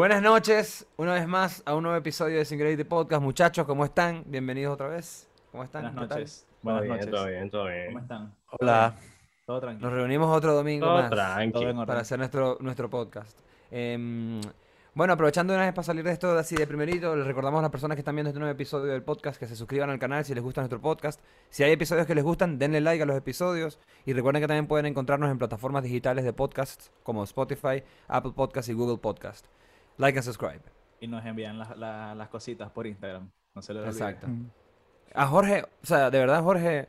Buenas noches, una vez más a un nuevo episodio de Singularity Podcast. Muchachos, ¿cómo están? Bienvenidos otra vez. ¿Cómo están? Buenas ¿Qué tal? noches. Buenas Todo bien, noches. todo bien, todo ¿Cómo bien. están? Hola. Todo Nos tranquilo. reunimos otro domingo Todo más para hacer nuestro, nuestro podcast. Em, bueno, aprovechando una vez para salir de esto así de primerito, les recordamos a las personas que están viendo este nuevo episodio del podcast que se suscriban al canal si les gusta nuestro podcast. Si hay episodios que les gustan, denle like a los episodios. Y recuerden que también pueden encontrarnos en plataformas digitales de podcasts como Spotify, Apple Podcast y Google Podcast. Like and subscribe. Y nos envían las, la- las cositas por Instagram. No se olvide. Exacto. A Jorge, o sea, de verdad Jorge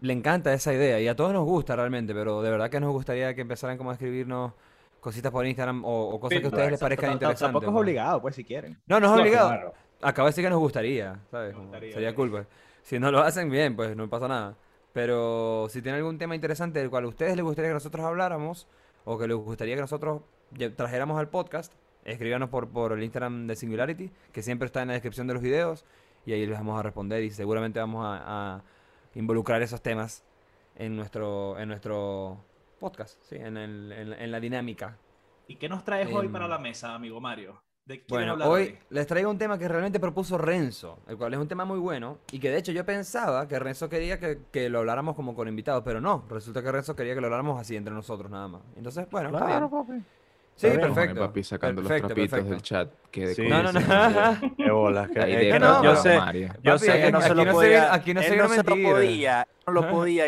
le encanta esa idea y a todos nos gusta realmente, pero de verdad que nos gustaría que empezaran como a escribirnos cositas por Instagram o, o cosas que a ustedes les parezcan interesantes. Tampoco es obligado, pues, si quieren. No, no es No, obligado. claro. Acabo de decir que nos gustaría, ¿sabes? Nos gustaría, sería cool, pues. Si no lo hacen bien, pues no pasa nada. Pero si tienen algún tema interesante del cual a ustedes les gustaría que nosotros habláramos o que les gustaría que nosotros trajéramos al podcast, escríbanos por, por el Instagram de Singularity, que siempre está en la descripción de los videos, y ahí les vamos a responder y seguramente vamos a, a involucrar esos temas en nuestro, en nuestro podcast, ¿sí? En, el- en la- en la dinámica. ¿Y qué nos traes hoy Em, para la mesa, amigo Mario? ¿De qué quieres Bueno, hoy les traigo un tema que realmente propuso Renzo, el cual es un tema muy bueno y que de hecho yo pensaba que Renzo quería que, que lo habláramos como con invitados, pero no, resulta que Renzo quería que lo habláramos así entre nosotros nada más. Entonces, bueno, está bien. papi. Sí, perfecto. papi sacando perfecto, los trapitos perfecto. del chat. Que de Sí, No, no, no. Qué bolas. que- no, yo sé, Mario. yo Papi, sé que no se lo podía. aquí no se no se lo podía. No lo podía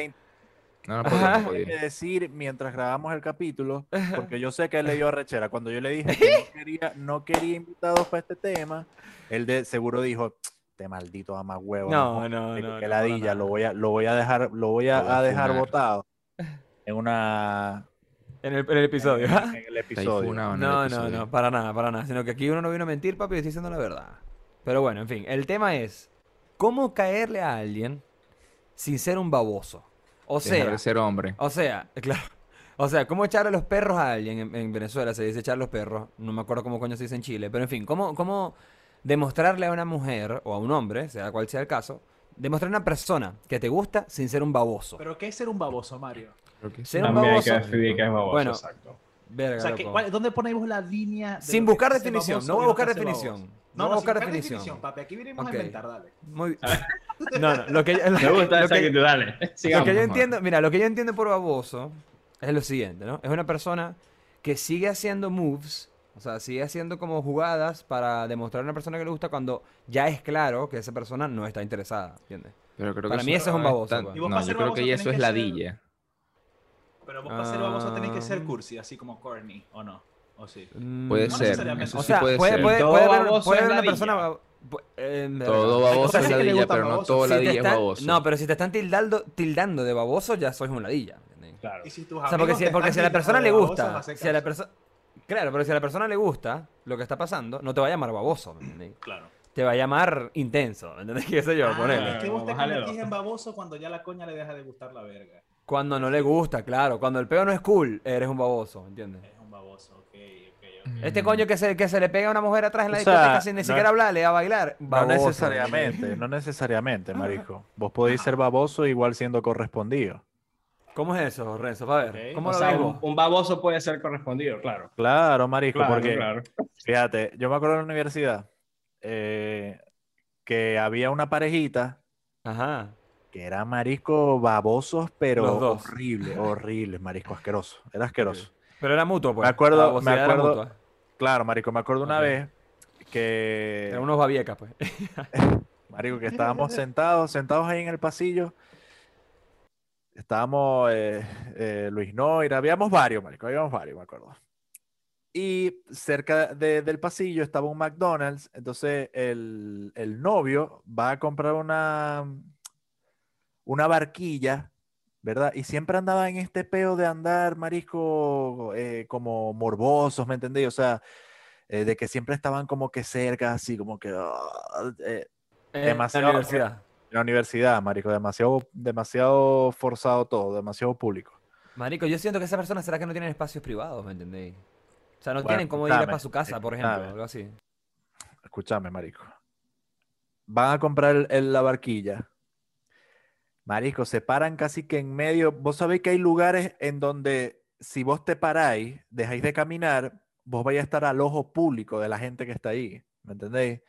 No, no podía, no podía. que decir mientras grabamos el capítulo, porque yo sé que él le dio arrechera. Cuando yo le dije que no quería, no quería invitados para este tema, él de seguro dijo, este maldito ama huevo. No, no, no, que no, ladilla, lo voy a, lo voy a dejar, lo voy a, voy a a dejar botado en una En el, en el episodio. en, en el episodio. No, no, episodio. no, para nada, para nada. Sino que aquí uno no vino a mentir, papi, estoy diciendo la verdad. Pero bueno, en fin, el tema es cómo caerle a alguien sin ser un baboso. O Dejar sea, de ser hombre. O sea, claro. O sea, ¿cómo echarle los perros a alguien? En, en Venezuela se dice echar los perros. No me acuerdo cómo coño se dice en Chile. Pero en fin, ¿cómo, cómo demostrarle a una mujer o a un hombre, sea cual sea el caso, demostrarle a una persona que te gusta sin ser un baboso? ¿Pero qué es ser un baboso, Mario? Ser un También hay que baboso. definir que es baboso, Bueno, exacto. Verga, O sea, ¿qué- loco. cuál- ¿dónde ponemos la línea? de Sin buscar definición, baboso no voy a buscar definición. No No, voy a no, buscar definición. definición, papi. Aquí venimos Ok. a inventar, dale. Muy... No, no, lo que, lo, Me gusta lo esa que- actitud, dale. Lo que yo entiendo, mira, lo que yo entiendo por baboso es lo siguiente, ¿no? Es una persona que sigue haciendo moves, o sea, sigue haciendo como jugadas para demostrar a una persona que le gusta cuando ya es claro que esa persona no está interesada, ¿entiendes? Pero creo Para que mí eso es un baboso, tan- pues. No, yo creo que eso es ladilla. Pero vos para ser baboso tenés que ser Ah. cursi, así como corny, ¿o no? ¿O sí? Mm, Puede No ser. necesariamente. Eso O sí sea, puede puede, ser. puede, puede haber, baboso puede es haber una persona... eh. Todo baboso es ladilla, pero no todo Si te ladilla es baboso. No, pero si te están tildando, tildando de baboso, ya sois un ladilla. ¿entendés? Claro. Y si tus O sea, porque si, porque si a la persona le gusta, babosos, si a la persona... Claro, pero si a la persona le gusta lo que está pasando, no te va a llamar baboso, ¿me entendés? Claro. Te va a llamar intenso, ¿me entendés? ¿Qué sé yo? Ah, ponele. es que vos te convertís en baboso cuando ya la coña le deja de gustar la verga. Cuando no le gusta, claro. Cuando el peo no es cool, eres un baboso, ¿entiendes? Es un baboso, ok, ok, ok. Este coño que se, que se le pega a una mujer atrás en la O sea, discoteca sin ni no- siquiera hablarle a bailar. No baboso, necesariamente, no necesariamente, marico. Vos podéis ser baboso igual siendo correspondido. ¿Cómo es eso, Renzo? A ver, Ok. ¿cómo O lo sea, ves un, vos? un baboso puede ser correspondido, claro. Claro, marico, Claro, porque claro. fíjate, yo me acuerdo en la universidad eh, que había una parejita Ajá. Que era marisco babosos, pero horrible, horrible, marisco asqueroso, era asqueroso. Pero era mutuo, pues. Me acuerdo- me acuerdo-. Claro, marico, me acuerdo una vez que Eran unos babiecas, pues. Marico, que estábamos sentados, sentados ahí en el pasillo. Estábamos eh, eh, Luis Noira, habíamos varios, marico, habíamos varios, me acuerdo. Y cerca de- del pasillo estaba un McDonald's, entonces el, el novio va a comprar una, una barquilla, ¿verdad? Y siempre andaba en este peo de andar, marisco, eh, como morbosos, ¿me entendéis? O sea, eh, de que siempre estaban como que cerca, así como que... eh, En Demasiado- la universidad. la universidad, marico, demasiado, demasiado forzado todo, demasiado público. Marico, yo siento que esas personas será que no tienen espacios privados, ¿me entendéis? O sea, no Bueno, tienen cómo ir para su casa, por ejemplo, algo así. Escúchame, marico. Van a comprar el- el- la barquilla. Marico, se paran casi que en medio. Vos sabéis que hay lugares en donde si vos te paráis, dejáis de caminar, vos vayas a estar al ojo público de la gente que está ahí. ¿Me entendéis?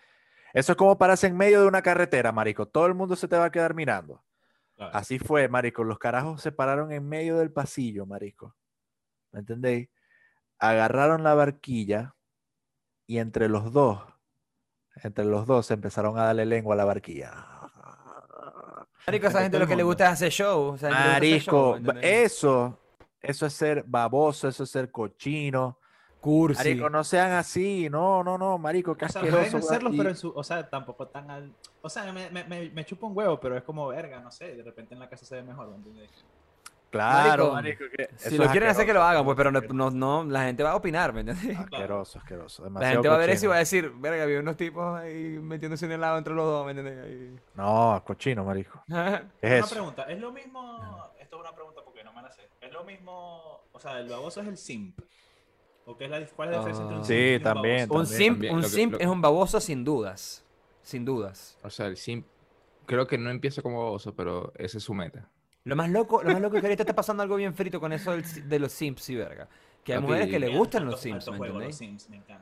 Eso es como pararse en medio de una carretera, marico. Todo el mundo se te va a quedar mirando. Claro. Así fue, marico. Los carajos se pararon en medio del pasillo, marico. ¿Me entendéis? Agarraron la barquilla y entre los dos, entre los dos empezaron a darle lengua a la barquilla. Marico, esa gente lo que le gusta es hacer show. gente le gusta hacer show, Marico, ¿entendés? eso, eso es ser baboso, eso es ser cochino. Cursi. Marico, no sean así, no, no, no, marico, qué O sea, asqueroso. pueden hacerlos, pero en su, o sea, tampoco tan al, o sea, me, me, me, me chupa un huevo, pero es como verga, no sé, de repente en la casa se ve mejor, ¿me entiendes? Claro, Marico, marico, que eso Si lo quieren hacer, que lo asqueroso, hagan, pues, pero no, asqueroso, no, no, la gente va a opinar, ¿me entiendes? Asqueroso, asqueroso. La demasiado gente va a ver eso y va a decir, verga, había unos tipos ahí metiéndose en el lado entre los dos, ¿me entiendes? Ahí. No, cochino, marico. ¿Qué Una es eso? pregunta, es lo mismo, esto es una pregunta porque no me la sé, es lo mismo, o sea, el baboso es el simp, ¿o qué es la, cuál es la diferencia entre un Ah. simp Sí, y un también, baboso? Un simp, también, un lo que- simp lo- es un baboso sin dudas. Sin dudas. O sea, el simp, creo que no empieza como baboso, pero ese es su meta. Lo más loco, lo más loco es que ahorita está pasando algo bien frito con eso del de los simps y verga. Que hay Papi, mujeres que le gustan los. Sims, me.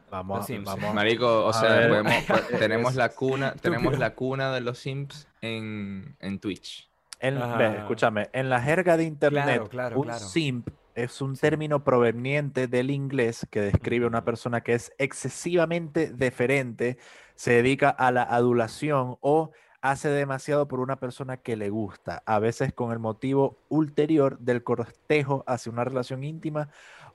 Vamos, Los Sims. vamos. Marico, o A sea, ver. podemos- po- tenemos la cuna, tenemos la cuna de los simps en, en Twitch. En, ve, escúchame, en la jerga de internet, Claro, claro, un claro. simp es un término proveniente del inglés que describe a una persona que es excesivamente deferente, se dedica a la adulación o hace demasiado por una persona que le gusta, a veces con el motivo ulterior del cortejo hacia una relación íntima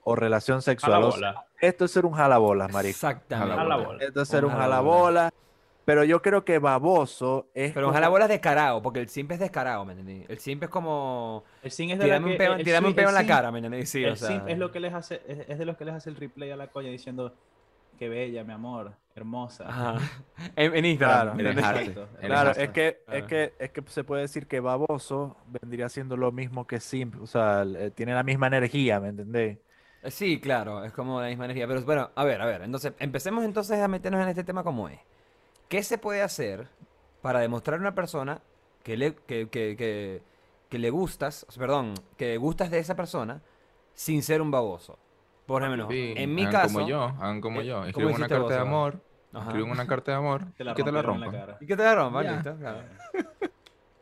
o relación sexual. O sea, bola. esto es ser un jalabolas, marico. Exactamente. A la bola. Esto es ser Un un jalabola. jalabola. Pero yo creo que baboso es Pero como- ojalá bolas descarado, porque el simp es descarado, ¿me entendés? El simp es como... El simp es de la Tírame un que- peo, el tírame un simp- peo en la simp- cara, ¿me entendés? Sí, el o sea... simp es lo que les hace, es, es de los que les hace el replay a la coña diciendo qué bella, mi amor, hermosa. Ajá. En, en Instagram. Claro. Exacto. Claro, es que, es que, es que se puede decir que baboso vendría siendo lo mismo que simp, o sea, eh, tiene la misma energía, ¿me entendés? Eh, Sí, claro, es como la misma energía. Pero bueno, a ver, a ver. Entonces, empecemos entonces a meternos en este tema como es. ¿Qué se puede hacer para demostrar a una persona que le, que, que, que, que le gustas, perdón, que gustas de esa persona sin ser un baboso? Por ejemplo, Sí, en mi hagan caso... como yo, hagan como eh, yo. ¿cómo Escriben una carta vos, de amor. Escriben una carta de amor Te la y que te la rompan. Y que te la rompan, listo, claro.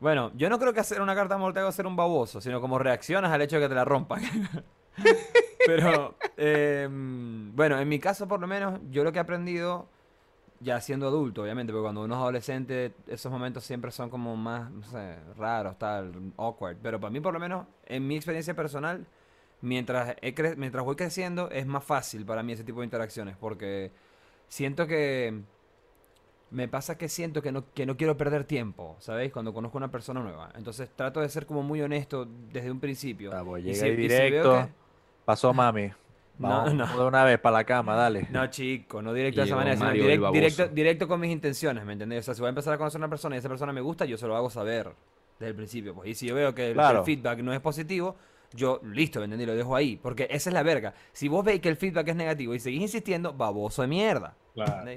Bueno, yo no creo que hacer una carta de amor te haga ser un baboso, sino como reaccionas al hecho de que te la rompan. Pero, em, bueno, en mi caso por lo menos, yo lo que he aprendido, ya siendo adulto, obviamente, porque cuando uno es adolescente, esos momentos siempre son como más, no sé, raros, tal, awkward. Pero para mí por lo menos, en mi experiencia personal, mientras, he cre- mientras voy creciendo, es más fácil para mí ese tipo de interacciones, porque siento que... Me pasa que siento que no, que no quiero perder tiempo, ¿sabéis? Cuando conozco a una persona nueva. Entonces trato de ser como muy honesto desde un principio. Ah, pues Y llega si- ahí y si veo directo, que- pasó mami. No, Vamos, no. vamos de una vez para la cama, dale. No, chico, no directo de esa manera, sino direct- directo, directo con mis intenciones, ¿me entendés? O sea, si voy a empezar a conocer a una persona y esa persona me gusta, yo se lo hago saber desde el principio. Pues. Y si yo veo que el, feedback no es positivo, yo, listo, ¿me entendés? Lo dejo ahí. Porque esa es la verga. Si vos veis que el feedback es negativo y seguís insistiendo, baboso de mierda. Claro.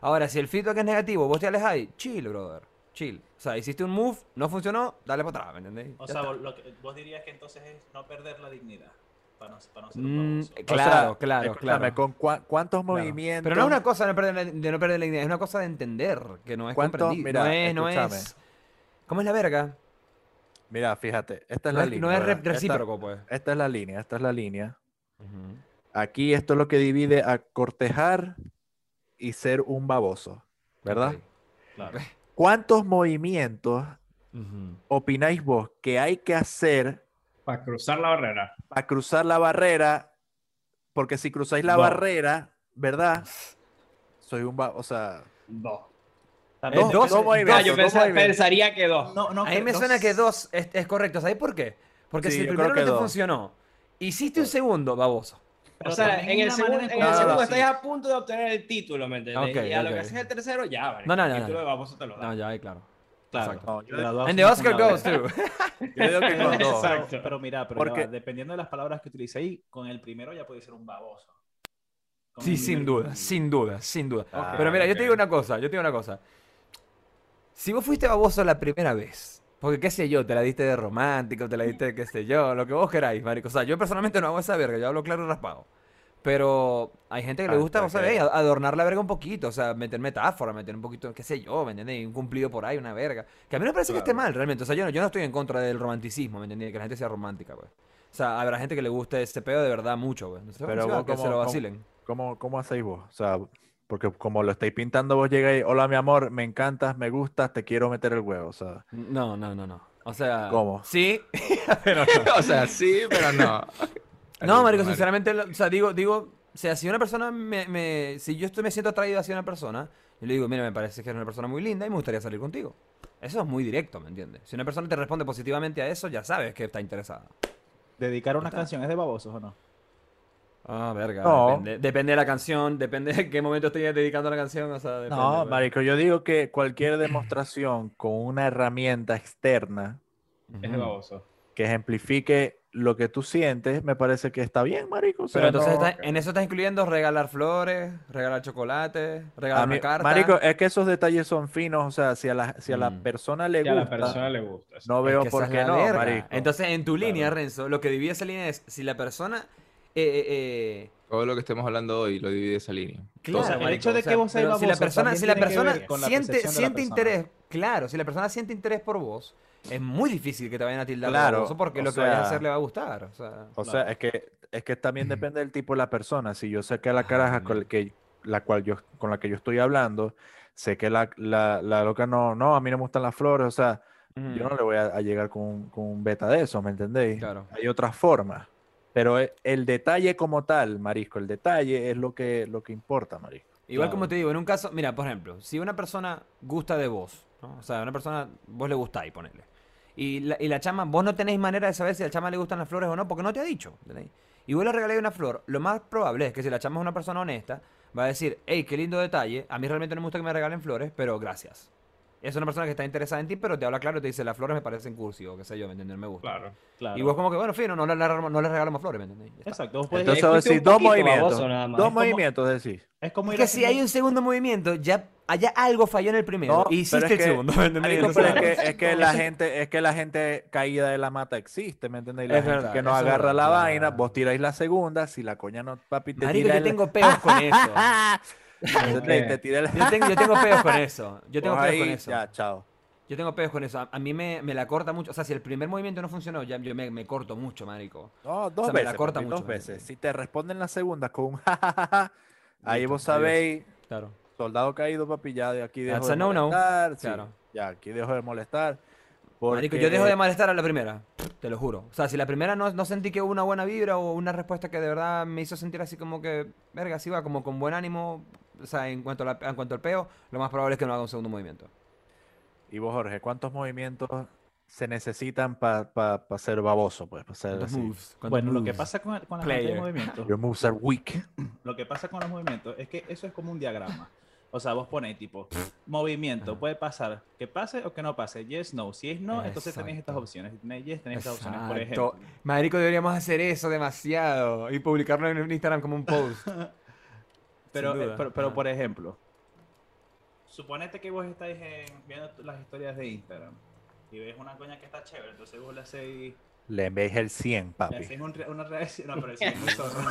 Ahora, si el feedback es negativo, vos te alejáis, chill, brother. Chill. O sea, hiciste un move, no funcionó, dale para atrás, ¿me entendés? O Ya sea, vos, lo que- vos dirías que entonces es no perder la dignidad. Para no, para no ser un Mm. O claro, sea, claro, claro. ¿con cua- cuántos Claro. movimientos? Pero no es una cosa de no perder la, de no perder la idea, es una cosa de entender que no es comprendido. Mira, no es, no escúchame. es. ¿Cómo es la verga? Mira, fíjate, esta es la línea. no es recíproco, pues. Esta, esta es la línea, esta es la línea. Aquí esto es lo que divide a cortejar y ser un baboso, ¿verdad? Claro. ¿Cuántos movimientos opináis vos que hay que hacer Para cruzar la barrera. para cruzar la barrera? Porque si cruzáis la barrera, ¿verdad? Soy un baboso, o sea, Dos. Es dos- dos Ah, movimientos, yo dos pensa- movimientos. pensaría que dos. No, no, A mí me no suena que dos es, es correcto. ¿Sabes por qué? Porque Sí, si el primero no que te dos. funcionó, hiciste un segundo, baboso. pero o sea, en el, en el No, segundo no, estás sí. a punto de obtener el título, ¿me entiendes? Ok, y a lo ok. que haces el tercero, ya, vale. No, no, no, el no. título de baboso te lo da. No, ya, ahí, claro. Claro. No, yo- graduados And the Oscar goes too. yo digo que con dos. Exacto. Pero, pero mira, pero Porque- ya dependiendo de las palabras que utilicéis, con el primero ya puede ser un baboso. Con Sí, sin duda, sin duda, sin duda. Ah, Pero mira, yo te digo una cosa, yo te digo una cosa. Si vos fuiste baboso la primera vez, porque qué sé yo, te la diste de romántico, te la diste de qué sé yo, lo que vos queráis, marico. O sea, yo personalmente no hago esa verga, yo hablo claro y raspado. Pero hay gente que le Ah, gusta, o sea, ok. ey, adornar la verga un poquito, o sea, meter metáfora, meter un poquito, qué sé yo, ¿me entiendes? Un cumplido por ahí, una verga. Que a mí no me parece que esté Claro. mal, realmente. O sea, yo no, yo no estoy en contra del romanticismo, ¿me entiendes? Que la gente sea romántica, pues. O sea, habrá gente que le guste ese pedo de verdad mucho, pues. No sé, Pero vos que se lo vacilen. ¿Cómo, ¿Cómo hacéis vos? O sea, porque como lo estáis pintando, vos llegáis, hola mi amor, me encantas, me gustas, te quiero meter el huevo. O sea, No, no, no, no. O sea, ¿Cómo? Sí, pero no. o sea, sí, pero no. No, marico, sinceramente, lo- o sea, digo, digo, o sea, si una persona me, me- si yo estoy, me siento atraído hacia una persona, yo le digo, mira, me parece que es una persona muy linda y me gustaría salir contigo. Eso es muy directo, ¿me entiendes? Si una persona te responde positivamente a eso, ya sabes que está interesada. Dedicar unas está. canciones de babosos o no. Ah, verga. No. Depende, depende de la canción, depende de qué momento estoy dedicando la canción, o sea, depende, no, pues. marico, yo digo que cualquier demostración con una herramienta externa Es que ejemplifique lo que tú sientes, me parece que está bien, marico. O sea, Pero entonces no- está- en eso estás incluyendo regalar flores, regalar chocolate, regalar a mí- una carta. marico, es que esos detalles son finos, o sea, si a la, si a la Mm. persona le Y a la gusta, persona le gusta. no Es veo que por qué no, verga. marico. Entonces, en tu línea. Renzo, lo que divide esa línea es si la persona. Eh, eh, eh, Todo lo que estemos hablando hoy lo divide esa línea. claro, sea, el hecho de o sea, que vos seas pero si la baboso persona, si la persona con la siente, de la siente persona. interés, claro, si la persona siente interés por vos, es muy difícil que te vayan a tildar de Claro, baboso porque o lo que vayas a sea- hacer le va a gustar. O sea, O sea, es que, es que también depende del tipo de la persona. Si yo sé que la caraja Ah, con, mira. que, la cual yo, con la que yo estoy hablando, sé que la, la, la loca no, no, a mí no me gustan las flores, o sea, yo no le voy a, a llegar con, con un beta de eso, ¿me entendéis? Claro. Hay otras formas. Pero e- el detalle como tal, Marisco, el detalle es lo que, lo que importa, Marisco. Igual Claro. como te digo, en un caso, mira, por ejemplo, si una persona gusta de vos, ¿no? o sea, una persona, vos le gustáis, ponele. Y la, y la chama, vos no tenéis manera de saber si a la chama le gustan las flores o no, porque no te ha dicho. Y vos le regaláis una flor, lo más probable es que si la chama es una persona honesta, va a decir, hey, qué lindo detalle, a mí realmente no me gusta que me regalen flores, pero gracias. Es una persona que está interesada en ti, pero te habla claro y te dice, las flores me parecen cursi o qué sé yo, ¿me entiendes? Me gusta. Claro. Claro. Y vos como que, bueno, fino, no le, regalamos- no le regalamos flores, ¿me está. Exacto. Vos podés- Entonces, dos movimientos. Dos Es como- movimientos, decís. es como Es ir que si hay un segundo movimiento, ya allá algo falló en el primero No, y hiciste el que- segundo, ¿me entendéis? Marico, pero es que, es que la gente, es que la gente caída de la mata existe, ¿me entendéis? La Es gente verdad, que no eso es agarra verdad, la vaina, vos tiráis la segunda, si la coña no, papi, te Marico, tira yo el- tengo peos con eso. Yo tengo, yo tengo peos con eso. Yo tengo peos con eso. Ya, chao. Yo tengo peos con eso. A, a mí me, me la corta mucho. O sea, si el primer movimiento no funcionó, ya yo me, me corto mucho, marico. No, dos sea, me la veces, corta mucho, dos marico. veces. Si te responden la segunda con un jajaja, ahí vos sabéis, Claro. soldado caído, papi, ya de aquí dejo That's de molestar. sí, Claro. Ya, aquí dejo de molestar. Marico, yo dejo de molestar a la primera. Te lo juro. O sea, si la primera no, no sentí que hubo una buena vibra o una respuesta que de verdad me hizo sentir así como que, verga, así va, como con buen ánimo. O sea, en cuanto, a la- en cuanto al peo, lo más probable es que no haga un segundo movimiento. Y vos, Jorge, ¿cuántos movimientos se necesitan para ser baboso? Pues, para ser ¿Cuántos así? moves? ¿Cuántos Bueno, lo que moves? pasa con, con de movimientos, Your moves are weak. lo que pasa con los movimientos es que eso es como un diagrama. O sea, vos ponéis tipo movimiento, puede pasar que pase o que no pase. Yes, no. Si es no, entonces tenéis estas Exacto. opciones. Si tenéis yes, tenéis estas opciones. Por Exacto. ejemplo, Marico, deberíamos hacer eso demasiado y publicarlo en Instagram como un post. pero, eh, pero, pero por ejemplo, suponete que vos estáis en- viendo las historias de Instagram y ves una coña que está chévere, entonces vos le hacéis, Le envíes el 100, le papi. hacéis un re- una reacción. No, pero sí, es muy zorro.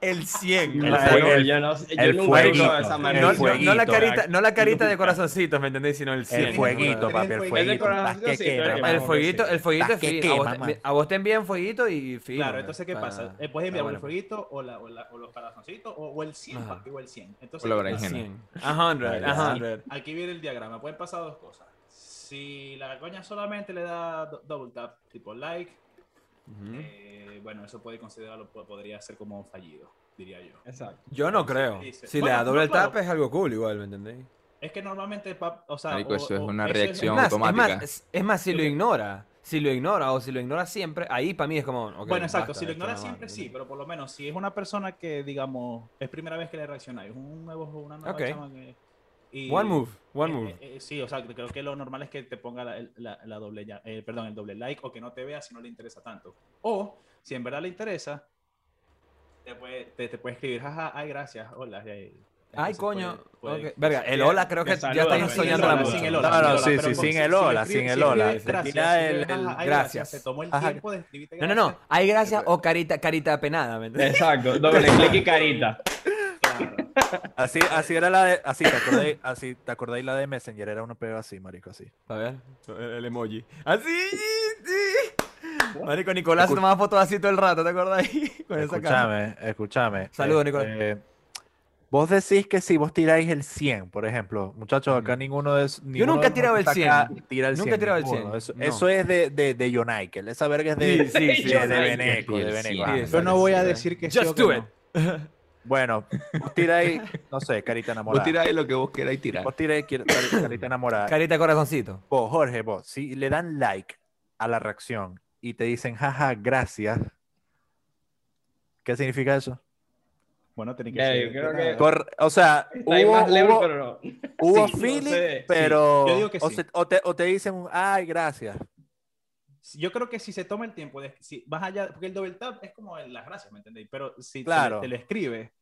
El 100. El fuego, no- yo yo el fueguito, esa el no, manera. no- no la carita, no la carita de corazoncitos, ¿me entendéis? Sino el 100. El fueguito, papi, el El fueguito. sí, quema. El fueguito, el fueguito es fino. A vos, te, man. a vos te envían fueguito y fino. Claro, entonces, ¿qué pasa? Eh, puedes enviar el fueguito o, la, o, la- o los corazoncitos o, o el 100, Ajá. papi, o el 100. Entonces, O la ¿qué berenjena. pasa? 100. A 100, a 100. Aquí viene el diagrama. Pueden pasar dos cosas. Si la coña solamente le da do- double tap, tipo like, eh, bueno, eso puede considerarlo, po- podría ser como fallido, diría yo. Exacto. Yo no creo. dice- Si le da no, claro. tap es algo cool igual, ¿me entendéis? Es que normalmente, o sea, Marico, o- eso es una eso reacción. Es más, es automática. más, es, es más, si lo ignora, si lo ignora o si lo ignora siempre, ahí para mí es como. ok, bueno, exacto, basta, si lo ignora siempre ¿me sí, pero por lo menos si es una persona que, digamos, es primera vez que le reaccionáis, un nuevo, una nueva Ok. chama que... y- One move, one Eh, move. eh, eh, sí, o sea, creo que lo normal es que te ponga la, el- la- la doble, ya- eh, perdón, el doble like o que no te vea si no le interesa tanto. O, si en verdad le interesa, te puede, te, te puede escribir, jaja, ay, gracias, hola, eh, Ay, coño. puede- puede- ok. Verga, el hola creo que que ya saluda, estáis soñando el la hola, música. sin el hola, No, no, sí, hola, sí, sin el hola, sin el hola. gracias. Se tomó el Ajá. tiempo de escribirte No, no, no. Hay gracias o carita, carita apenada, ¿me? Exacto, doble clic y carita. Así, así era la de. Así, ¿te acordáis, así, ¿te acordáis la de Messenger? Era una pega así, marico, así. A ver, el emoji. Así, sí. Marico, Nicolás tomaba fotos así todo el rato, ¿te acordás? Con esa cara. Escúchame, escúchame. Saludos, Eh, Nicolás. eh, vos decís que si vos tiráis el 100, por ejemplo, muchachos, acá ninguno de ninguno nunca he tirado el está acá 100. Tira el Nunca 100, he tirado el ninguno. 100, Eso, no. eso es de, de, de Jonaikel. Esa verga es de, Sí, sí, sí. de. Beneco, de Sí, Beneco. sí. Yo no voy a decir que Just do no. Bueno, vos tiráis, no sé, carita Vos enamorada. tiráis lo que vos queráis tirar. Vos tiráis carita enamorada. Carita corazoncito. Vos, Jorge, vos, si le dan like a la reacción y te dicen, jaja, gracias, ¿qué significa eso? Bueno, tenía que Ya, ser. yo creo de que- nada. Cor- o sea, hubo, más hubo- pero no. hubo Sí, no feeling, sí. pero... Yo digo que o, sí. se- o te, o te dicen, un, ay, gracias. Yo creo que si se toma el tiempo, de, si vas allá, porque el double tap es como las gracias, ¿me entendéis? Pero si te- Claro. te, lo escribe,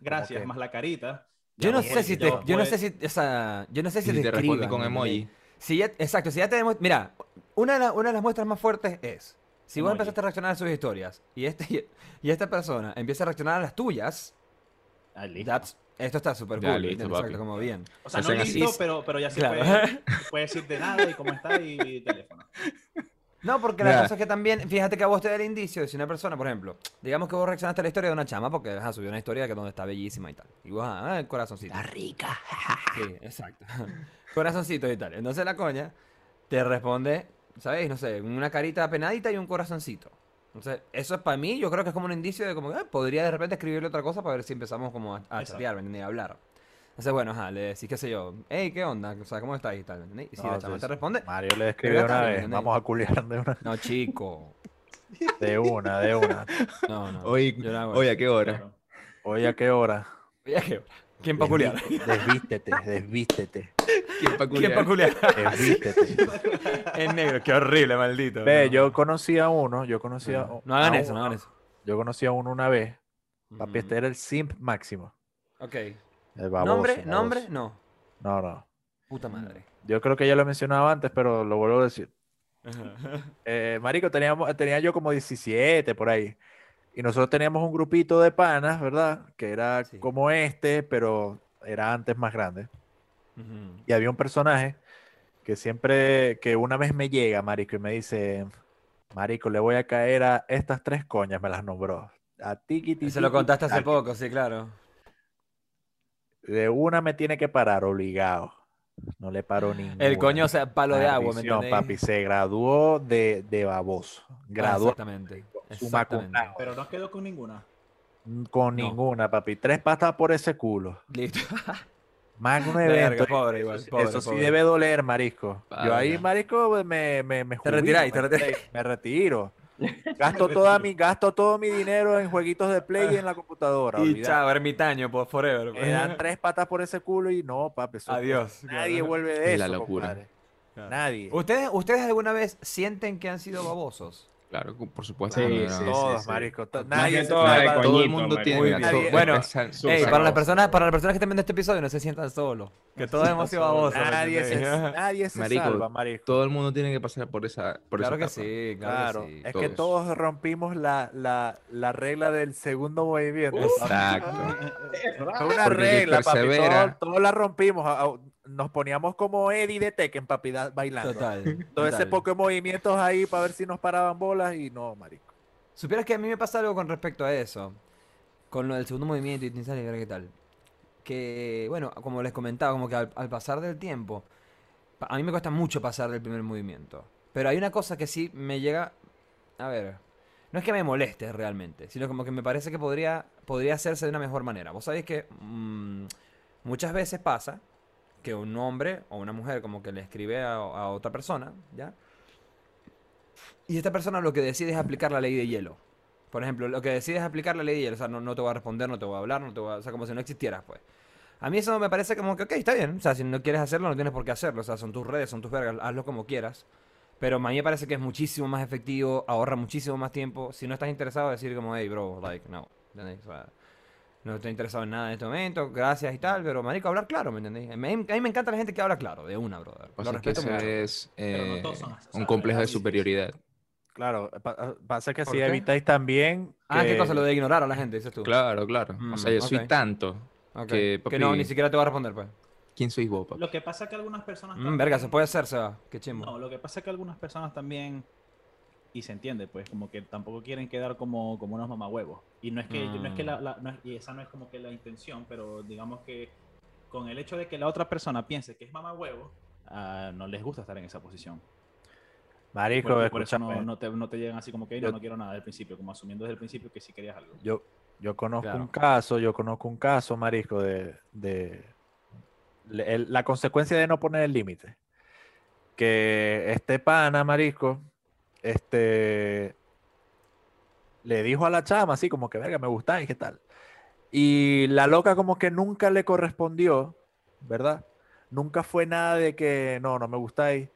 gracias, que- más la carita. Yo no sé si te, yo no sé si, o sea, yo no sé si te responde escriban, con ¿me emoji. Si ya, exacto, si ya te mira, una de, la- una de las muestras más fuertes es, si vos Emoji. empezaste a reaccionar a sus historias y este y esta persona empieza a reaccionar a las tuyas, Ah, that's- esto está súper cool, listo, exacto, como bien. O sea, no así. listo, pero, pero ya se Claro. puede, puede decir de nada y cómo está y teléfono. No, porque la Mira. cosa es que también, fíjate que a vos te da el indicio de si una persona, por ejemplo, digamos que vos reaccionaste a la historia de una chama porque ajá, subió una historia que donde está bellísima y tal. Y vos, ah, el corazoncito. Está rica. Sí, exacto. Corazoncito y tal. Entonces la coña te responde, ¿sabéis? No sé, una carita apenadita y un corazoncito. Entonces, eso es para mí, yo creo que es como un indicio de como, ah, podría de repente escribirle otra cosa para ver si empezamos como a, a chatear, ¿me entiendes? A hablar. Entonces, bueno, ajá, le decís, qué sé yo, hey, ¿qué onda? O sea, ¿cómo estás? Y tal. Y si No, la chama sí, te sí. responde, Mario le escribió una vez, ¿entendés? vamos a culiar de una, no, chico. de una, de una. No, no. Hoy, yo no hago hoy eso. a qué hora. Claro. Oye, ¿a qué hora? Oye, ¿qué? ¿Quién pa' culiar? Desvístete, desvístete, ¿Quién pa' ¿Quién pa' culiar? culiar? desvístete. es negro, qué horrible, maldito. Ve, no. yo conocí a uno, yo conocí a, No hagan a eso, no hagan eso. Yo conocí a uno una vez, papi, este era el simp máximo. Ok. El baboso, ¿Nombre? baboso. ¿Nombre? No. No, no. Puta madre. Yo creo que ya lo he mencionado antes, pero lo vuelvo a decir. Eh, marico, teníamos, tenía yo como 17 por ahí. Y nosotros teníamos un grupito de panas, ¿verdad? Que era Sí. como este, pero era antes más grande. Y había un personaje que siempre, que una vez me llega, marico, y me dice, marico, le voy a caer a estas tres coñas, me las nombró. A tiki, Se lo contaste hace poco, sí, claro. De una me tiene que parar, obligado. No le paró ninguna. El coño, o sea, palo de agua, ¿me entendés? papi, se graduó de, de baboso. Graduó exactamente. Exactamente. Pero no quedó con ninguna. con No. ninguna, papi. Tres patas por ese culo. Listo. Magno Verga, evento. pobre igual, eso, pobre, eso sí pobre. debe doler, marisco. Yo ahí, marisco, me, me, me jubilo, retiráis, te ¿me retiráis. Me retiro. Gasto, toda mi, gasto todo mi dinero en jueguitos de play y en la computadora. Y olvidate. chao, ermitaño, por forever. Me dan tres patas por ese culo y no, papi. eso- Adiós. Nadie Claro. vuelve de Es la eso, locura. compadre. Claro. Nadie. ¿Ustedes, ¿Ustedes alguna vez sienten que han sido babosos? Claro, por supuesto. Sí, no, sí, no. Todos, sí. marisco. to- Nadie todo de- Todo coñito, el mundo marico. tiene Muy bien. Bueno, para las personas, para las personas que estén viendo este episodio, no se sientan solos. Que todos hemos sido babosos. ¿me Nadie se, nadie se Marico, salva, marisco. Todo el mundo tiene que pasar por esa por Claro esa que etapa. sí, claro, Claro, que sí. es que todos. todos rompimos la, la, la regla del segundo movimiento. Exacto. Fue una Porque regla, papi. Todos, todos la rompimos. Nos poníamos como Eddie de Tekken, papi, bailando. Total. Todo ese poco de movimientos ahí para ver si nos paraban bolas y no, marico. Supieras que a mí me pasa algo con respecto a eso. Con lo del segundo movimiento y Tinsal y ver qué tal. Que, bueno, como les comentaba, como que al, al pasar del tiempo, a mí me cuesta mucho pasar del primer movimiento. Pero hay una cosa que sí me llega. A ver. No es que me moleste realmente, sino como que me parece que podría, podría hacerse de una mejor manera. Vos sabéis que mm, muchas veces pasa que un hombre o una mujer como que le escribe a, otra persona, ¿ya? Y esta persona lo que decide es aplicar la ley de hielo. Por ejemplo, lo que decide es aplicar la ley de hielo. O sea, no, no te voy a responder, no te voy a hablar, no te voy a... O sea, como si no existieras, pues. A mí eso me parece como que, ok, está bien. O sea, si no quieres hacerlo, no tienes por qué hacerlo. O sea, son tus redes, son tus vergas, hazlo como quieras. Pero a mí me parece que es muchísimo más efectivo, ahorra muchísimo más tiempo. Si no estás interesado, decir como, hey, bro, like, no. O sea, no estoy interesado en nada en este momento, gracias y tal, pero marico, hablar claro, ¿me entendés? A mí, a mí me encanta la gente que habla claro, de una, brother. O Lo sea, que respeto eso mucho. es no eh, un complejo de superioridad. Claro, pa- pasa que ¿Por si qué? evitáis también Ah, ¿qué que- cosa? Lo de ignorar a la gente, dices tú. Claro, claro. Mm, o sea, yo soy tanto que, Que no, ni siquiera te va a responder, pues. ¿quién sois vos, papi? Lo que pasa es que algunas personas. Mm, verga, se también- puede hacer, Seba. Qué chimbo. No, lo que pasa es que algunas personas también. Y se entiende, pues, como que tampoco quieren quedar como, como unos mamahuevos. Y no es que, no es que Mm. la, la- no es- y esa no es como que la intención, pero digamos que con el hecho de que la otra persona piense que es mamahuevo, ah, no les gusta estar en esa posición. Marico, Por, por eso no, no te, no te llegan así como que "Ey, no, Yo- no quiero nada del principio, como asumiendo desde el principio que sí querías algo. Yo, yo conozco Claro. un caso, yo conozco un caso, Marisco, de, de le- el- la consecuencia de no poner el límite. Que este pana, Marisco, este, le dijo a la chama así como que, verga, me gustáis, ¿qué tal? Y la loca como que nunca le correspondió, ¿verdad? Nunca fue nada de que, no, no me gustáis.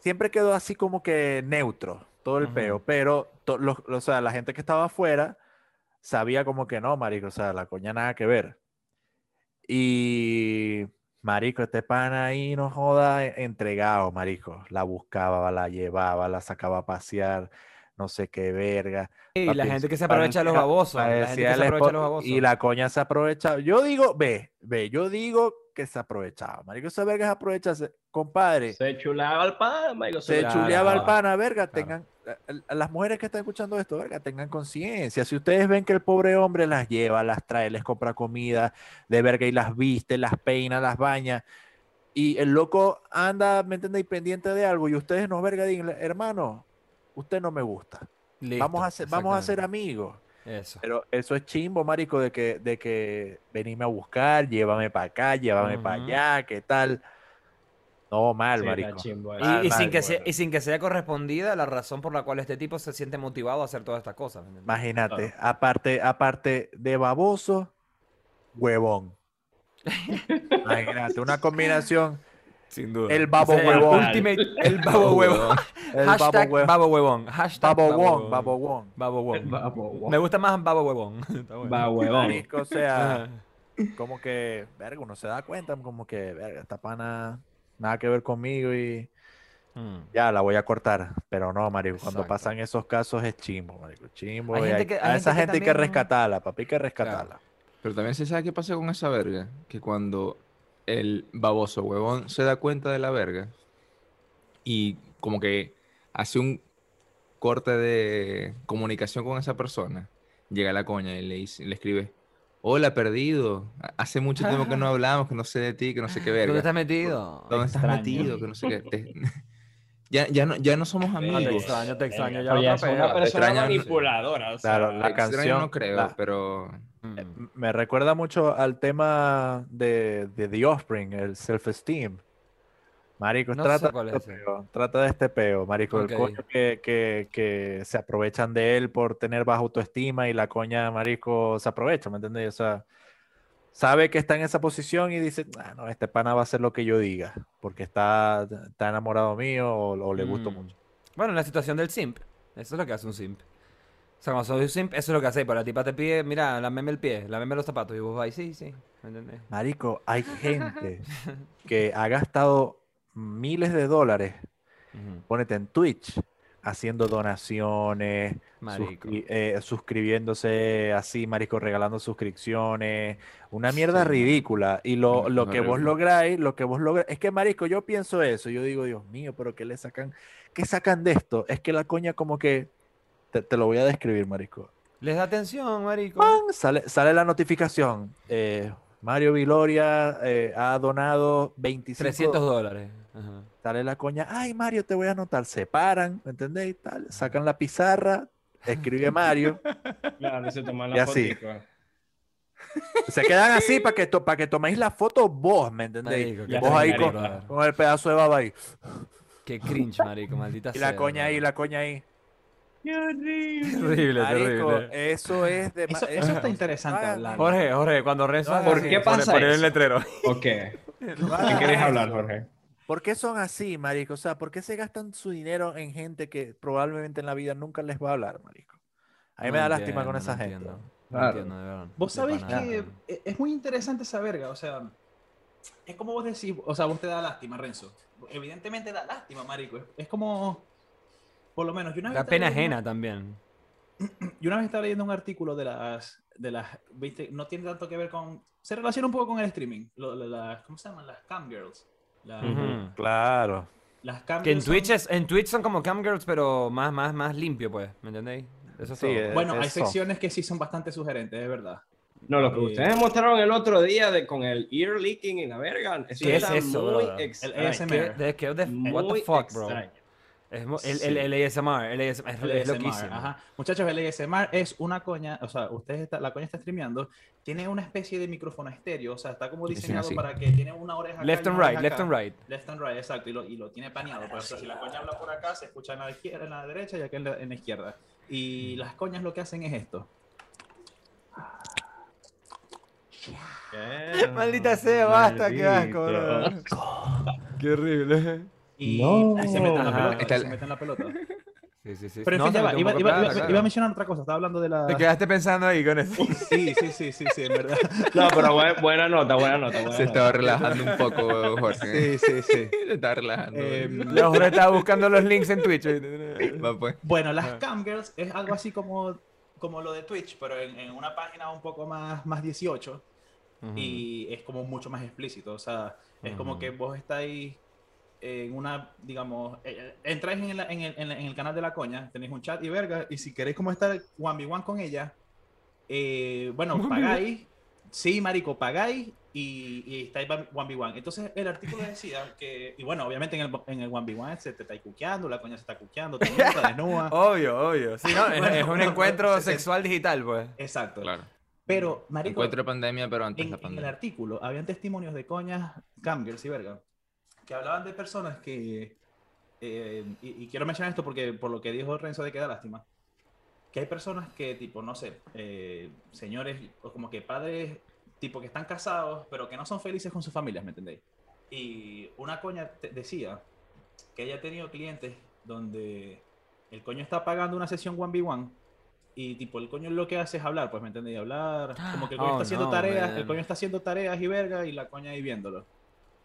Siempre quedó así como que neutro, todo el Ujú. peo, pero to- los- o sea, la gente que estaba afuera sabía como que no, marico, o sea, la coña nada que ver. Y marico, este pana ahí no joda, e- entregado, marico. La buscaba, la llevaba, la sacaba a pasear, no sé qué verga. Y la gente que se aprovecha de los babosos. La gente que se aprovecha los babosos. Y la coña se aprovechaba. Yo digo, ve, ve, yo digo que se aprovechaba. Marico, esa verga se aprovecha, se- compadre. Se chulaba al pan, marico, Se Claro, chuleaba al pana, verga, Claro. tengan, a- a- las mujeres que están escuchando esto, verga, tengan conciencia. Si ustedes ven que el pobre hombre las lleva, las trae, les compra comida de verga y las viste, las peina, las baña, y el loco anda, ¿me entiendes? Y pendiente de algo, y ustedes no, verga, digan, hermano, usted no me gusta. Listo, Vamos a ser, vamos a ser amigos. Eso. Pero eso es chimbo, marico, de que, de que venime a buscar, llévame para acá, llévame para Ujú. allá, ¿qué tal? No, mal, Sí, marico. chimbo Y, eso. Mal, y sin mal, que sea, y sin que sea correspondida la razón por la cual este tipo se siente motivado a hacer todas estas cosas. Imagínate, aparte, aparte de baboso, huevón. Imagínate, una combinación, Sin duda. el babo huevón. Ultimate, el babo huevón. el babo Hashtag huevón. babo huevón. Hashtag Babo babo huevón, babo huevón. Babo huevón. Me gusta más babo huevón. Va, huevón. Marico, o sea, como que, verga, uno se da cuenta, como que, verga, esta pana nada que ver conmigo y Mm. ya la voy a cortar. Pero no, marico, cuando Exacto. pasan esos casos es chimbo, marico, chimbo. Hay y gente hay- que- hay a esa gente que gente hay que también- rescatarla, papi, hay que rescatarla. Pero también se sabe qué pasa con esa verga. Que cuando el baboso huevón se da cuenta de la verga y como que hace un corte de comunicación con esa persona, llega la coña y le, le escribe, hola perdido, ha- hace mucho tiempo que no hablamos, que no sé de ti, que no sé qué verga. ¿Dónde estás metido? ¿Dónde estás metido? Que no sé qué. Te- Ya, ya, no, ya no somos No te amigos. extraño, te extraño. Ya otra es una persona manipuladora. O sea, Claro, la Extraño canción, no creo, la- pero... Mm. M- Me recuerda mucho al tema de, de The Offspring, el self-esteem. Marico, No trata, de es este ese. peo, trata de este peo, Marico. Ok. El coño que, que, que se aprovechan de él por tener baja autoestima y la coña, Marico, se aprovecha, ¿me entiendes? O sea, sabe que está en esa posición y dice, ah, no, este pana va a hacer lo que yo diga, porque está, está enamorado mío o, o le gusto Mm. mucho. Bueno, en la situación del simp. Eso es lo que hace un simp. O sea, cuando soy un simp, eso es lo que hace. Pero la tipa te pide, mira, lameme el pie, lameme los zapatos. Y vos vas, sí, sí. ¿Me entendés? Marico, hay gente que ha gastado miles de dólares Ujú. ponete en Twitch haciendo donaciones, Marico. suscri- eh, suscribiéndose así, marico, regalando suscripciones, una mierda Sí, ridícula. Y lo, lo que vos lográis, lo que vos lográis, es que, marico, yo pienso eso, yo digo, Dios mío, pero ¿qué le sacan? ¿Qué sacan de esto? Es que la coña como que, te, te lo voy a describir, marico. Les da atención, marico. ¡Pam! Sale, sale la notificación. eh, Mario Viloria eh, ha donado 25 300 dólares. Ajá. Sale la coña, ay Mario, te voy a anotar. Se paran, ¿me entendéis? Tal, sacan la pizarra, escribe Mario, Claro, se toman Y la así. fotico. se quedan así para que, to- para que toméis la foto vos, ¿me entendéis? Marico, Vos ahí con, con el pedazo de baba ahí. Qué cringe, marico, maldita Y la sea, coña ahí, la coña ahí. ¡Qué horrible! Terrible, Marico, terrible. eso es de Eso, eso está interesante Ah, hablar. Jorge, Jorge, cuando rezas, ¿Por así, qué pasa poner el eso? letrero. ¿O qué? ¿Qué querés hablar, Jorge? ¿Por qué son así, marico? O sea, ¿por qué se gastan su dinero en gente que probablemente en la vida nunca les va a hablar, marico? A mí No me da lástima con esa no gente. entiendo. No Claro. entiendo, de verdad. Vos De pana. que e- es muy interesante esa verga, o sea, es como vos decís, o sea, vos te da lástima, Renzo. Evidentemente da lástima, marico. Es como, por lo menos, yo una vez estaba pena leyendo- ajena también. Yo una vez estaba leyendo un artículo de las, de las, viste, no tiene tanto que ver con, se relaciona un poco con el streaming. Lo- lo- las- ¿Cómo se llaman? Las cam girls. La- Ujú. Claro. Las cam Que en girls son- Twitch, es, en Twitch son como camgirls, pero más, más, más limpio, pues. ¿Me entendéis? Eso es Sí, eh, Bueno, hay eso. secciones que sí son bastante sugerentes, es verdad. No, lo que Eh, ustedes mostraron el otro día de, con el ear leaking y la verga, eso ¿Qué es eso, muy brother? El extraño. ASMR. ¿Qué, de, qué de- what the fuck, bro? Es el, Sí. el, el ASMR, el ASMR, es, El es ASMR, loquísimo. ajá. Muchachos, el ASMR es una coña, o sea, ustedes está, la coña está streameando, tiene una especie de micrófono estéreo, o sea, está como diseñado para que tiene una oreja acá Left y and right, oreja left acá. and right. Left and right, exacto, y lo, y lo tiene paneado. Pues, o sea, si la coña habla por acá, se escucha en la, izquierda, en la derecha y acá en la, en la izquierda. Y las coñas lo que hacen es esto. ¿Qué? Maldita sea, basta, qué asco, Maldito. bro. Qué horrible. Y No. se mete en la pelota. Está se mete en la pelota. Sí, sí, sí. Pero en No, fin, ya va, iba, iba- iba- claro. iba a mencionar otra cosa, estaba hablando de la... Te quedaste pensando ahí con eso. Sí, sí, sí, sí, sí, en verdad. No, pero buena, buena nota, buena nota. Buena Se nota. estaba relajando un poco, Jorge. Sí, sí, sí. Se estaba relajando. Em, Los Jorge estaba buscando los links en Twitch. Va, pues. Bueno, las camgirls es algo así como, como lo de Twitch, pero en, en una página un poco más, más 18 y es como mucho más explícito. O sea, es como Ujú. que vos estáis en una, digamos, eh, eh, entráis en, el- en el, en el- en el canal de la coña, tenéis un chat y verga, y si queréis como estar 1v1 con ella, eh, bueno, pagáis, sí, marico, pagáis y, y estáis 1v1. Entonces, el artículo decía que, y bueno, obviamente en el, en el 1v1 se te está cuqueando, la coña se está cuqueando, te está desnuda. Obvio, obvio. Sí, no, es, Bueno, es un bueno, encuentro se- se- sexual digital, pues. Exacto. Claro. Pero, marico, Encuentro de pandemia, pero antes en, de la en el pandemia. artículo habían testimonios de coñas, camgirls y verga, que hablaban de personas que, eh, y, y quiero mencionar esto porque por lo que dijo Renzo de que da lástima, que hay personas que, tipo, no sé, eh, señores, o como que padres, tipo, que están casados, pero que no son felices con sus familias, ¿me entendéis? Y una coña decía que ella ha tenido clientes donde el coño está pagando una sesión 1v1 y tipo el coño lo que hace es hablar, pues me entendéis, hablar, como que el coño Oh, está haciendo no, tareas, man. el coño está haciendo tareas y verga y la coña ahí viéndolo.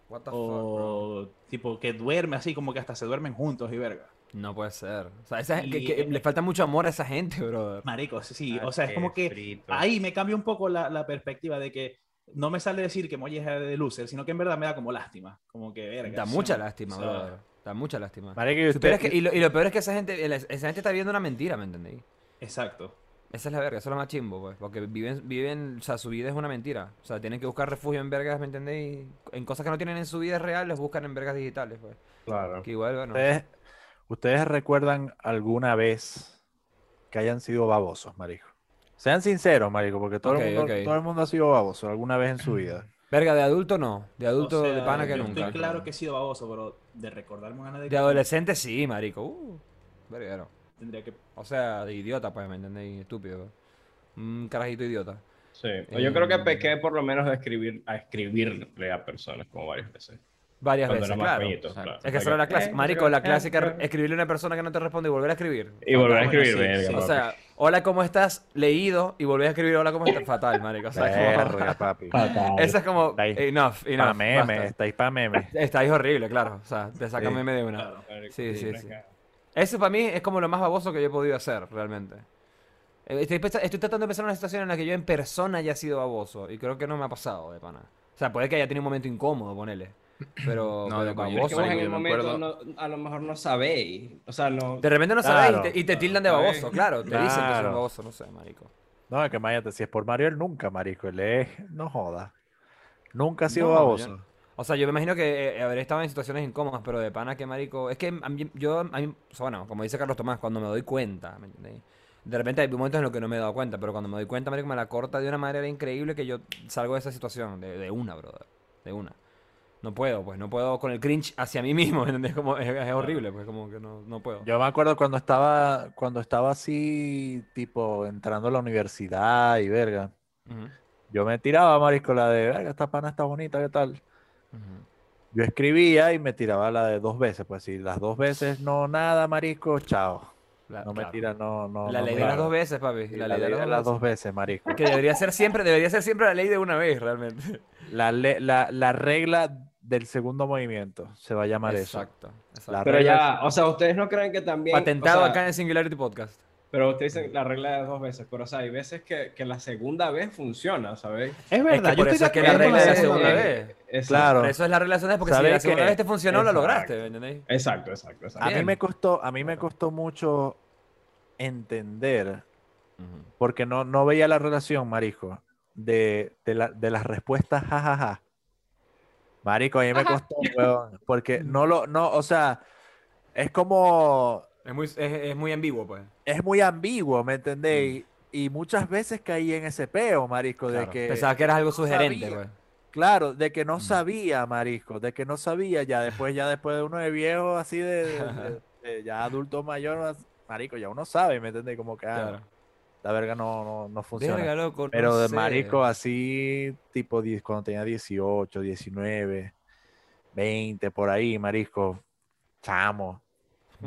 What the fuck, bro. O tipo que duerme así, como que hasta se duermen juntos y verga. No puede ser. O sea, esa- que- Y- que le falta mucho amor a esa gente, brother. Marico, sí, Ah, o sea, es como que frito. ahí me cambia un poco la, la perspectiva de que no me sale decir que Molle es de loser, sino que en verdad me da como lástima, como que verga. Da mucha lástima, O sea, brother. Da mucha lástima. Marico, y usted- lo, y lo peor es que esa gente, esa gente está viendo una mentira, ¿me entendéis? Exacto. Esa es la verga, eso es lo más chimbo, pues. Porque viven, viven, o sea, su vida es una mentira. O sea, tienen que buscar refugio en vergas, ¿me entendéis? En cosas que no tienen en su vida real, los buscan en vergas digitales, pues. Claro. Que igual, bueno. ¿Ustedes, ustedes recuerdan alguna vez que hayan sido babosos, marico? Sean sinceros, marico, porque todo, el, mundo, todo el mundo ha sido baboso alguna vez en su vida. Verga, de adulto no. De adulto O sea, de pana que yo nunca. Estoy claro que he sido baboso, pero de recordarme una De anécdota, adolescente sí, marico. Uh, verguero. Tendría que O sea, de idiota, pues, ¿me entendéis? Estúpido. Un carajito idiota. Sí. Yo creo que pequé por lo menos de escribir, a escribirle a personas como varias veces. Varias Cuando veces, claro. Es que O esa sea era la clásica. eh, Marico, la eh, clásica, eh, escribirle a una persona que no te responde y volver a escribir. Y volver a Bueno, escribir, sí, sí. O sea, hola, ¿cómo estás? Leído y volver a escribir hola, ¿cómo estás? Fatal, marico. O sea, como- Verga, papi. Fatal. Esa es como ahí. enough, Pa' enough. meme, basta. estáis pa' meme. Estáis horrible, claro. O sea, te saca Sí. meme de una. Claro. Sí, sí, sí. Eso para mí es como lo más baboso que yo he podido hacer, realmente. Eh, Estoy, tratando de pensar en una situación en la que yo en persona haya sido baboso. Y creo que no me ha pasado, de pana. O sea, puede que haya tenido un momento incómodo, ponele. Pero, No, pero de coño, Es baboso. que vos en el momento no- a lo mejor no sabéis. O sea, no. De repente no Claro. sabes y te, y te tildan de baboso, claro. Te dicen que Claro. baboso, no sé, marico. No, es que imagínate, si es por Mario, él nunca, marico. Él es, no joda. Nunca ha sido No, baboso. O sea, yo me imagino que eh, habré estado en situaciones incómodas, pero de pana que marico. Es que a mí- yo, a mí- o sea, bueno, como dice Carlos Tomás, cuando me doy cuenta, ¿me entendéis? De repente hay momentos en los que no me he dado cuenta, pero cuando me doy cuenta, marico, me la corta de una manera increíble que yo salgo de esa situación, de, de una, brother. De una. No puedo, pues, no puedo con el cringe hacia mí mismo, ¿me entendés? Como, es, es horrible, pues, como que no, no puedo. Yo me acuerdo cuando estaba, cuando estaba así, tipo, entrando a la universidad y verga. Ujú, Yo me tiraba, marico, la de, verga, esta pana está bonita, ¿qué tal? Yo escribía y me tiraba la de dos veces, pues si las dos veces no nada, marico, chao. La, No, claro. mentira, no, no. La no ley me- de las dos veces, papi. La ley de las las dos veces. veces, marico. Que debería ser siempre, debería ser siempre la ley de una vez, realmente. La, le- la, la regla del segundo movimiento se va a llamar eso. Exacto. La Pero regla ya, o sea, ustedes no creen que también. Patentado o sea, acá en el Singularity Podcast. Pero ustedes dicen la regla de dos veces, pero o sea, hay veces que, que la segunda vez funciona, ¿sabéis? Es verdad, que por yo eso estoy es que de la acuerdo regla de la segunda vez. Claro. Por eso es la regla de segunda vez, porque si ¿Sabes la segunda vez te funcionó, la Exacto. lograste, ¿me entendéis? Exacto, exacto, exacto. A mí me costó, a mí me costó mucho entender, porque no, no veía la relación, marico, de, de, la- de las respuestas jajaja. Marico, a mí me costó, weón, porque no lo, no, o sea, es como, Es muy, es, es muy ambiguo, pues. es muy ambiguo, ¿me entendéis? Y muchas veces caí en ese peo, marico, de que, Pensaba que eras algo sugerente, pues. claro, de que no Mm. sabía, marico, de que no sabía, ya después, ya después de uno de viejo, así de, de- de- de ya adulto mayor, marico, ya uno sabe, ¿me entiendes? Como que, ah, Claro. la verga no, no, no funciona. Verga, loco, no Pero de sé. marico así, tipo 10, cuando tenía 18, 19, 20, por ahí, marisco, chamo.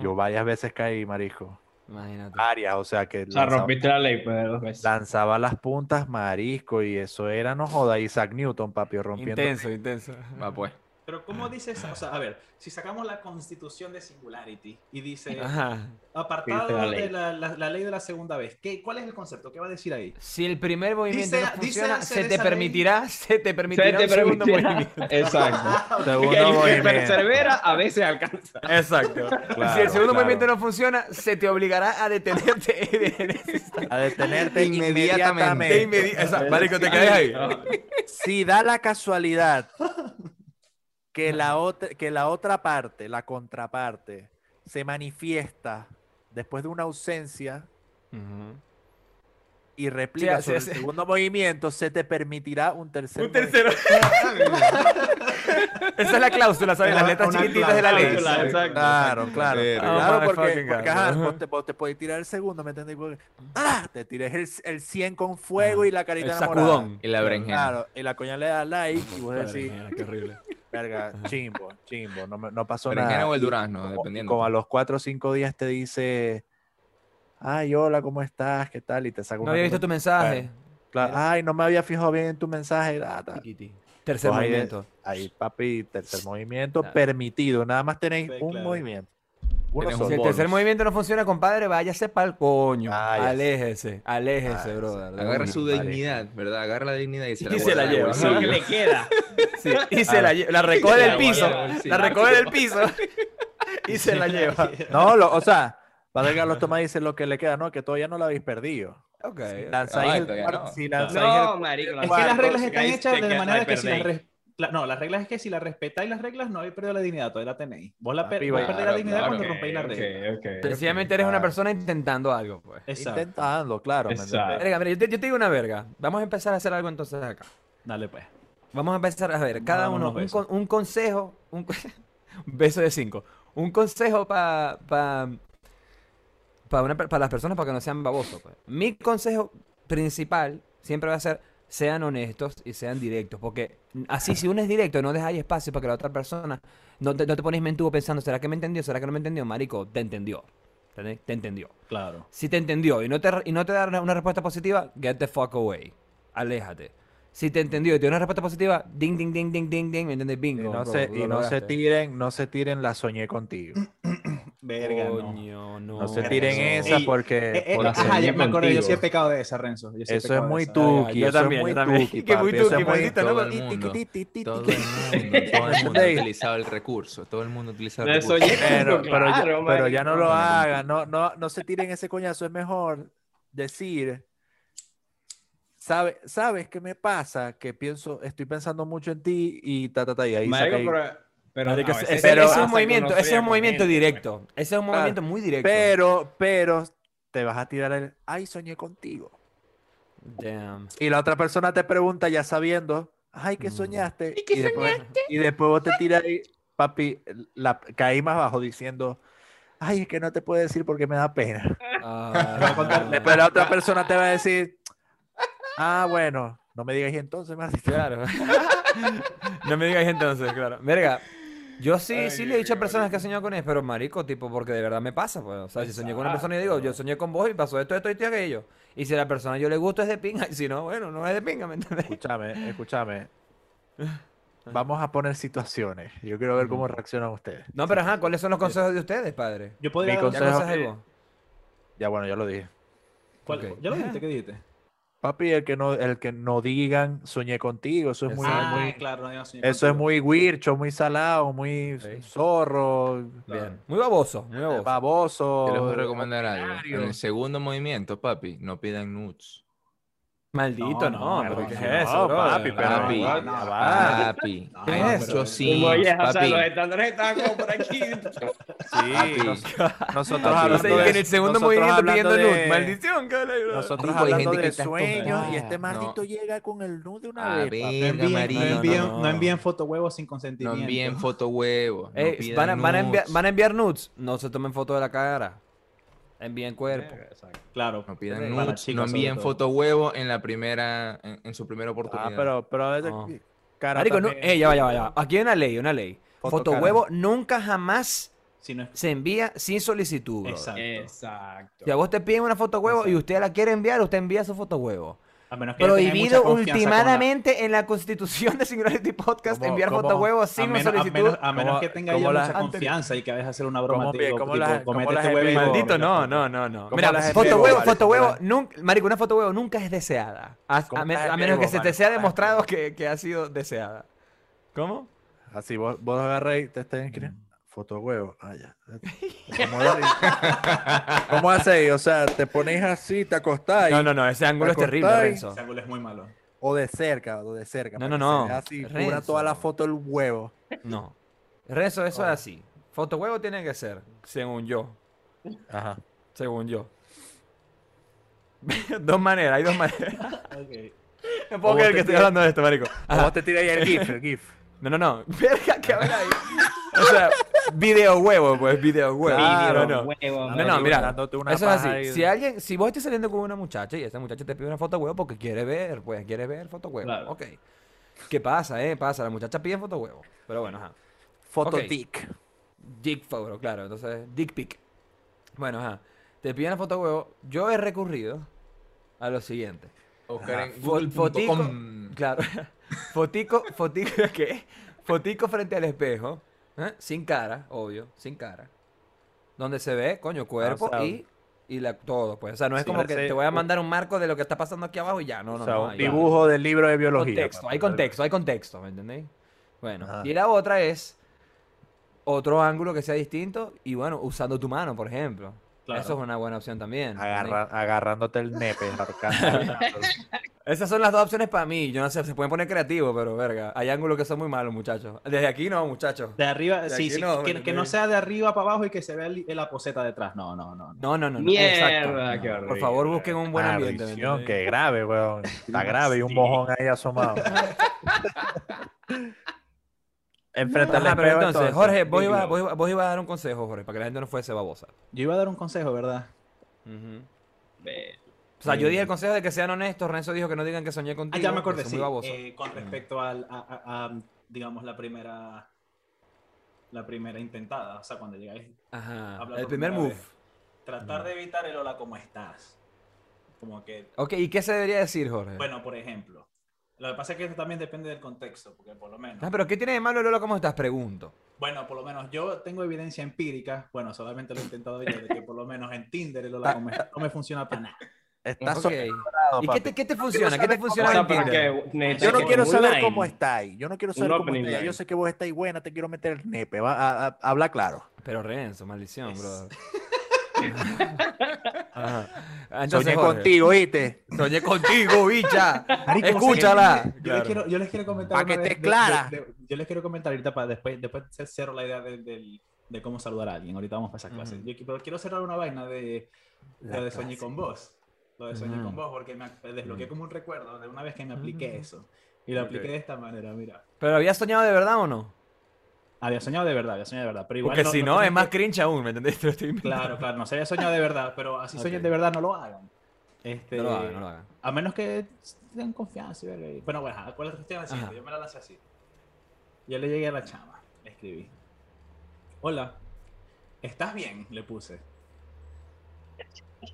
Yo varias veces caí, marisco. Imagínate. Varias, o sea que O sea, lanzaba, rompiste la ley, pues, dos veces. lanzaba las puntas, marisco, y eso era, no joda, Isaac Newton, papi, rompiendo. Intenso, intenso. Va pues. Pero ¿cómo dice eso? O sea, a ver, si sacamos la constitución de Singularity y dice Ajá. apartado Dice la de la, la- la ley de la segunda vez, ¿qué, ¿cuál es el concepto? ¿Qué va a decir ahí? Si el primer movimiento Dice- no dice funciona, se te ley. permitirá, se te Se permitirá te un segundo permitirá- movimiento. Exacto. Segundo Que movimiento. persevera a veces alcanza. Exacto. si el segundo claro. movimiento no funciona, se te obligará a detenerte. A detenerte Inmediatamente. De inmediatamente. inmedi- Exacto, Marico, te quedas ahí. Si da la casualidad que la otra, que la otra parte, la contraparte, se manifiesta después de una ausencia Ujú. y replica Sí, sobre sí, el sí. segundo movimiento, se te permitirá un tercer Un movimiento. tercero. Esa es la cláusula, ¿sabes? Las letras chiquititas de la ley. Exacto. Claro, claro. Verga. claro, Oh, porque, porque, ajá, vos te, vos te podés tirar el segundo, ¿me entendés? Porque, ¡ah! Te tires el, el 100 con fuego y la carita El enamorada. sacudón. Y la berenjena. Claro, y la coña le da like y vos decís, Qué horrible. Verga, chimbo, chimbo, no, no pasó Berenjena nada. o el durazno, como- dependiendo. Como a los 4 o 5 días te dice, ay, hola, ¿cómo estás? ¿Qué tal? Y te saca No una había visto tu mensaje. Claro, ay, no me había fijado bien en tu mensaje. ah. Tercer Pues ahí, movimiento. ahí, papi, tercer movimiento Claro. permitido. Nada más tenéis Sí, un claro. movimiento. Si el bonus. tercer movimiento no funciona, compadre, váyase para el coño. Váyase. Aléjese, aléjese, Váyase. brother. de Agarra su Vale. dignidad, ¿verdad? Agarra la dignidad y se la, Y se la en el lleva. Lo que le queda. Sí, y se la, lle- la recoge del la piso. La recoge del piso. Y se la lleva. No, lo- o sea, Padre Carlos Tomás dice lo que le queda, no, que todavía no lo habéis perdido. Ok. Si lanzáis Ah, el no. si lanzáis No, el- marico. Es que las reglas están hechas de manera la que si las la- no, las reglas es que si las respetáis las reglas no habéis perdido la dignidad, todavía la tenéis. Vos la per- claro, perdéis la dignidad claro, cuando Ok, rompéis la regla. ok. Sencillamente eres una Ah. persona intentando algo, pues. Exacto. Intentando, claro. Verga, mira, yo te, yo te digo una verga. Vamos a empezar a hacer algo entonces acá. Dale pues. Vamos a empezar a ver, cada uno, un, besos. con- un consejo, un, beso de cinco. Un consejo para pa, pa las personas para que no sean babosos. pues. Mi consejo principal siempre va a ser, sean honestos y sean directos. Porque así, si uno es directo, no dejáis espacio para que la otra persona, no te, no te pones mentudo pensando, ¿será que me entendió? ¿Será que no me entendió? Marico, te entendió. ¿Entendés? Te entendió. Claro. Si te entendió y no te, y no te da una, una respuesta positiva, get the fuck away. Aléjate. Si te entendió y te dio una respuesta positiva, ding, ding, ding, ding, ding, ding, ¿me entiendes? Y Bingo. no, bro, se, lo y no se tiren, no se tiren la soñé contigo. Verga, no. Coño, no. No se tiren esa porque, Eh, eh, ajá, ya me acordé, yo sí he pecado de esa, Renzo. yo sí eso es muy tuki, yo también, es muy yo también. Que muy tuki, maldito, ¿no? Todo el mundo, todo el ha utilizado el recurso, todo el mundo ha utilizado el recurso. soñé Pero, pero, ya, claro, pero ya no lo hagan, no, no, no se tiren ese coñazo, es mejor decir, ¿sabe, ¿sabes qué me pasa? Que pienso, estoy pensando mucho en ti y ta, ta, ta, y ahí Marico, pero, pero Marico, a ese, pero- ese es un movimiento, ese es un movimiento gente, pues. directo. Ese es un movimiento muy directo. Pero, pero, te vas a tirar el, ay, soñé contigo. Damn. Y la otra persona te pregunta ya sabiendo, ay, ¿qué Mm. soñaste? ¿Y, después, y después vos te tiras ahí, papi, la, caí más abajo diciendo, ay, es que no te puedo decir porque me da pena. Ah, Después la otra persona te va a decir, ah, bueno, no me digas y entonces, maldito. Claro. no me digas entonces, claro. Verga, Yo sí, Ay, sí le he dicho a personas que he soñado con ellos, pero marico, tipo, porque de verdad me pasa, pues. O sea, si soñé con una persona y digo, yo soñé con vos y pasó esto, esto y esto y aquello. Y si a la persona yo le gusto es de pinga, y si no, bueno, no es de pinga, ¿me entiendes? Escúchame, escúchame. Vamos a poner situaciones. Yo quiero ver cómo reaccionan ustedes. No, pero ajá, ¿cuáles son los consejos de ustedes, padre? Yo podría Mi ¿Ya consejo- algo? Ya bueno, ya lo dije. ¿Cuál- Ok. ¿Ya lo dijiste? ¿Qué dijiste? Papi, el que no, el que no digan soñé contigo, eso es muy, Exacto. muy- Ah, claro, no eso es contigo. muy guircho, muy salado, muy Sí. zorro, Bien. Muy baboso, muy baboso. baboso. Yo les voy a recomendar algo. En el segundo movimiento, papi, no pidan nudes. Maldito, No, no, no, pero no, ¿qué es no, eso, bro? papi, pero Papi, no, no, papi. No, Hay pero- muchos Sí, Oye, o sea, papi. los estándares están como por aquí. Sí, nos- nosotros hablando de que en el segundo movimiento pidiendo de- luz. Maldición, cabrón. Nosotros hay hablando gente que de está sueños y este maldito No. llega con el nude de una A vez. No envíen, no, no, no. no fotohuevos sin No consentimiento. envíen fotohuevos. No Eh, pidan van, a, van a enviar, nudes, van a enviar nudes. No se tomen fotos de la cara. Envíen cuerpo. Exacto. Claro. No pidan nudes, no envíen todo. fotohuevos en la primera, en, en su primera Ah, oportunidad. pero, pero a veces No. cara Marico, no, eh, ya va, ya va, ya va. Aquí hay una ley, una ley. Foto Foto huevo nunca jamás Si no es- se envía sin solicitud. Exacto. Exacto. Si a vos te piden una foto huevo y usted la quiere enviar, usted envía su foto huevo. A menos que ella tenga Prohibido la- ultimadamente en la constitución de Singularity Podcast ¿Cómo- enviar cómo- foto huevo A sin una a solicitud. menos- a menos ¿Cómo- que tenga ella las- mucha confianza y que vayas a hacer una broma. ¿Cómo te bien- digo, cómo tipo, las este huevo Maldito, no, no, no, no. ¿Cómo Mira, las foto envío, huevo, vale? foto ¿Cómo huevo, las- nunca, marico, una foto huevo nunca es deseada. A, ¿Cómo a me- las a menos que se te sea ¿Cómo las demostrado que, que ha sido deseada. ¿Cómo? Así vos, vos agarras y te estás inscribiendo. Foto huevo. Ah, ya. ¿Cómo, ¿Cómo hacéis? O sea, te ponéis así, te acostáis. No, no, no, ese ángulo es terrible. Renzo. Ese ángulo es muy malo. O de cerca, o de cerca. No, no, no, Así, Renzo. toda la foto del huevo. No. Renzo, eso es así. Foto huevo tiene que ser, según yo. Ajá. Según yo. dos maneras, hay dos maneras. Ok. No puedo O creer que estoy hablando de esto, marico. O Ajá. vos te tiras ahí el GIF, el GIF. No, no, no. Verga, que habla ahí. O sea, video huevo, pues, video huevo. Claro, no, no. huevo, No, no, mira, eso es así. ahí. Si alguien, si vos estás saliendo con una muchacha y esa muchacha te pide una foto huevo porque quiere ver, pues quiere ver foto huevo. Claro. Ok. ¿Qué pasa, eh? Pasa, la muchacha pide foto huevo. Pero bueno, ajá. Foto Ok. dick. Dick photo, claro. Entonces, dick pic. Bueno, ajá. Te piden la foto huevo. Yo he recurrido a lo siguiente. Buscar en Fo- fotico, claro. fotico, fotico, ¿qué? Fotico frente al espejo, ¿eh? sin cara, obvio, sin cara. Donde se ve, coño, cuerpo sea, y, y la, todo, pues. O sea, no es Sí, como que te voy a mandar un marco de lo que está pasando aquí abajo y ya, no, no, o sea, no. un dibujo del libro de biología. contexto, papá. hay contexto, hay contexto, ¿me entendéis? Bueno, Ajá. y la otra es otro ángulo que sea distinto y bueno, usando tu mano, por ejemplo. Claro. Eso es una buena opción también. Agarra- agarrándote el nepe. Esas son las dos opciones para mí. Yo no sé, se pueden poner creativos, pero verga. Hay ángulos que son muy malos, muchachos. Desde aquí no, muchachos. De arriba, De sí, sí, no, que, ¿me que no sea de arriba para abajo y que se vea el- la poseta detrás. No, no, no. no. No, no. Mierda, Exacto. qué Por horrible. favor, busquen un buen ambiente. ¿me Maldición, entendéis? qué grave, weón. Está grave y un mojón ahí asomado. Enfrente al Ajá, pero entonces, Jorge, vos ibas, vos, ibas, vos a dar un consejo, Jorge, para que la gente no fuese babosa. Yo iba a dar un consejo, ¿verdad? O sea, yo dije el consejo de que sean honestos. Renzo dijo que no digan que soñé Ah, contigo. ya me acordé, sí. eh, con respecto al, a, a- a, digamos, la primera, la primera intentada. O sea, cuando llegáis, Ajá. El primer move. vez. tratar de evitar el hola, ¿cómo estás? Como que, Ok, ¿y qué se debería decir, Jorge? bueno, por ejemplo. Lo que pasa es que eso también depende del contexto, porque por lo menos... Ah, pero ¿qué tiene de malo Lola? ¿Cómo estás? Pregunto. Bueno, por lo menos yo tengo evidencia empírica, bueno, solamente lo he intentado yo, de que por lo menos en Tinder el Ah. hola, ¿cómo estás? no me funciona para nada. Está Ok. sobrevalorado, ¿Y qué te, qué te funciona? ¿Qué te funciona en Tinder? que Yo no quiero saber line. cómo estáis. Yo no quiero saber Un cómo estáis. Yo sé que vos estáis buena, te quiero meter el nepe. Va, a- a- habla claro. Pero Renzo, maldición, Es- brother. Ah, Entonces, Soñé Jorge, contigo, ¿viste? Soñé contigo, bicha. Marico, Escúchala. Yo, les quiero, yo les quiero comentar. Pa' que una vez esté de- clara. de- de- yo les quiero comentar ahorita para después, después cerro la idea de, del- de cómo saludar a alguien. Ahorita vamos para esa clase. Yo, pero quiero cerrar una vaina de lo de Soñé con vos. Lo de Soñé con vos, porque me desbloqueé como un recuerdo de una vez que me apliqué eso. Y lo apliqué de esta manera, mira. ¿Pero habías soñado de verdad o no? Había soñado de verdad, había soñado de verdad. Pero igual Porque si no, es más que- cringe aún, ¿me entendés? Te lo estoy inventando. Claro, claro, no se había soñado de verdad, pero así sueñen Ok. de verdad, no lo hagan. Este, No lo hagan, no lo hagan. A menos que tengan confianza. y verga, y- Bueno, bueno, ¿cuál es la cuestión? Así, Ajá. Yo me la lancé así. Yo le llegué a la chama, le escribí. hola, ¿estás bien? Le puse.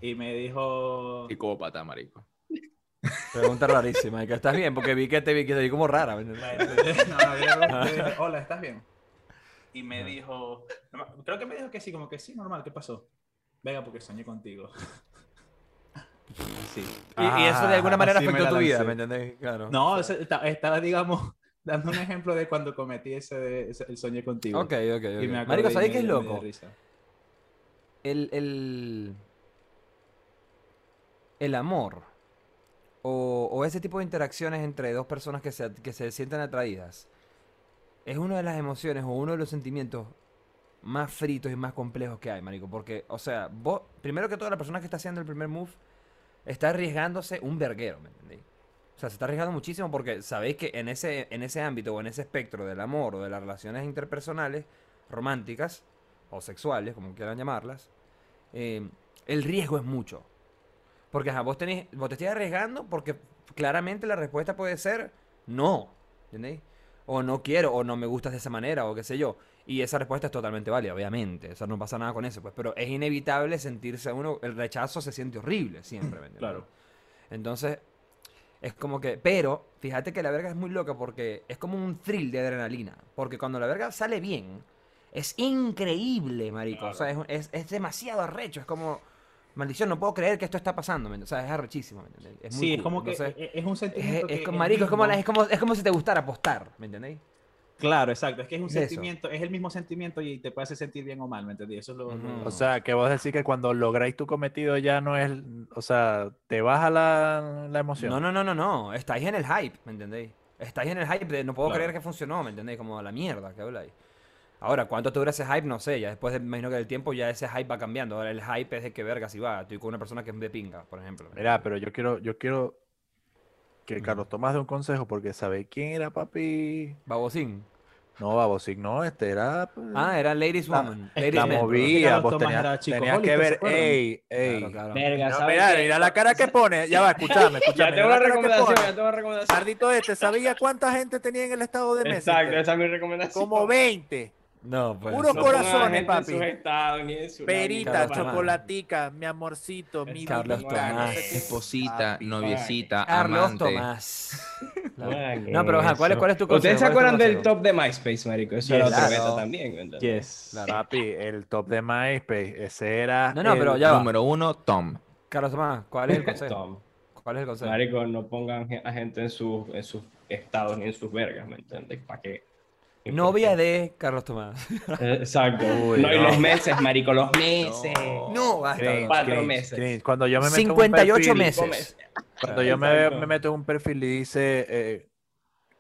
Y me dijo, Psicópata, marico. Pregunta rarísima. ¿y que ¿Estás bien? Porque vi que te vi, que te vi como rara. ¿me? Bueno, no, yo le pregunté, le dije, hola, ¿estás bien? Y me dijo, creo que me dijo que sí, como que sí, normal, ¿qué pasó? Venga, porque soñé contigo. Sí. Y, y eso de alguna Ah, manera afectó tu vida. ¿me entendés? Claro. No, estaba, digamos, dando un ejemplo de cuando cometí ese, de- ese- el soñé contigo. Ok, ok, ok. Y me Marico, ¿sabes qué es loco? El, el, el amor o, o ese tipo de interacciones entre dos personas que se, que se sienten atraídas es una de las emociones o uno de los sentimientos más fritos y más complejos que hay, marico. Porque, o sea, vos, primero que todo, la persona que está haciendo el primer move está arriesgándose un verguero, ¿me entendéis? O sea, se está arriesgando muchísimo porque sabéis que en ese, en ese ámbito o en ese espectro del amor o de las relaciones interpersonales, románticas o sexuales, como quieran llamarlas, eh, el riesgo es mucho. Porque ajá, vos, tenés, vos te estás arriesgando porque claramente la respuesta puede ser no. ¿Entendéis? O no quiero, o no me gustas de esa manera, o qué sé yo. Y esa respuesta es totalmente válida, obviamente. O sea, no pasa nada con eso, pues. Pero es inevitable sentirse uno. El rechazo se siente horrible siempre. Claro. Entonces, es como que. Pero, fíjate que la verga es muy loca porque es como un thrill de adrenalina. Porque cuando la verga sale bien, es increíble, marico. O sea, es, es, es demasiado arrecho. Es como. Maldición, no puedo creer que esto está pasando. O sea, es arrechísimo. Es muy sí, es como que Entonces, es, es un sentimiento es que marico, es como, es, como, es como si te gustara apostar, ¿me entendéis? Claro, exacto. Es que es un eso. sentimiento, es el mismo sentimiento y te puede hacer sentir bien o mal, ¿me entendí? Eso es lo. O sea, que vos decís que cuando lográis tu cometido ya no es, o sea, te baja la, la emoción. No, no, no, no, no. Estáis en el hype, ¿me entendéis? Estáis en el hype de no puedo Claro. creer que funcionó, ¿me entendéis? Como a la mierda que habláis. Ahora, ¿cuánto te dura ese hype? No sé. Ya después, de- me imagino que del tiempo ya ese hype va cambiando. Ahora el hype es de que verga si va. Estoy con una persona que es de pinga, por ejemplo. Mira, pero yo quiero, yo quiero que. Carlos Tomás dé un consejo porque sabe quién era papi. Babosín. No, Babosic, no, este era. pues, Ah, era Ladies La- Woman. es Ladies la Man, movía, vos tenías, era chico tenías que Hollister, ¿se ver, ey, ey. Claro, claro. Verga, No, ¿sabes mira, mira la cara que pone. Ya va, escúchame, escúchame. Ya tengo la una recomendación, ya tengo una recomendación. Tardito este, ¿sabía cuánta gente tenía en el estado de México? Exacto, esa es mi recomendación. Como 20. No, pues. Puro en papi. sus estados, ni en su- Perita, Carlos ni- Tomás. chocolatica, mi amorcito, mi Carlos vidita, no Tomás. Esposita, Papi. noviecita, Carlos amante. Tomás. No, pero ajá, ¿cuál cuál es tu ¿Ustedes consejo? se ¿Cuál es tu acuerdan del consejo? top de MySpace, marico? Eso Yes. era otro Claro. beta también, ¿verdad? Yes. Claro. Papi, el top de MySpace, ese era. No, no, el- pero ya va. Número uno, Tom. Carlos Tomás, ¿cuál es el consejo? Tom. ¿Cuál es el consejo? Marico, no pongan a gente en sus, en sus estados ni en sus vergas, ¿me entiendes? ¿Para qué? Novia de Carlos Tomás. Eh, Exacto. Uy, no, y no. los meses, marico, los meses. No, basta. Cringe, Cuatro cringe, meses. cringe. Cuando yo me meto en un 58 perfil- meses. meses. Cuando yo me meto en un perfil y dice eh,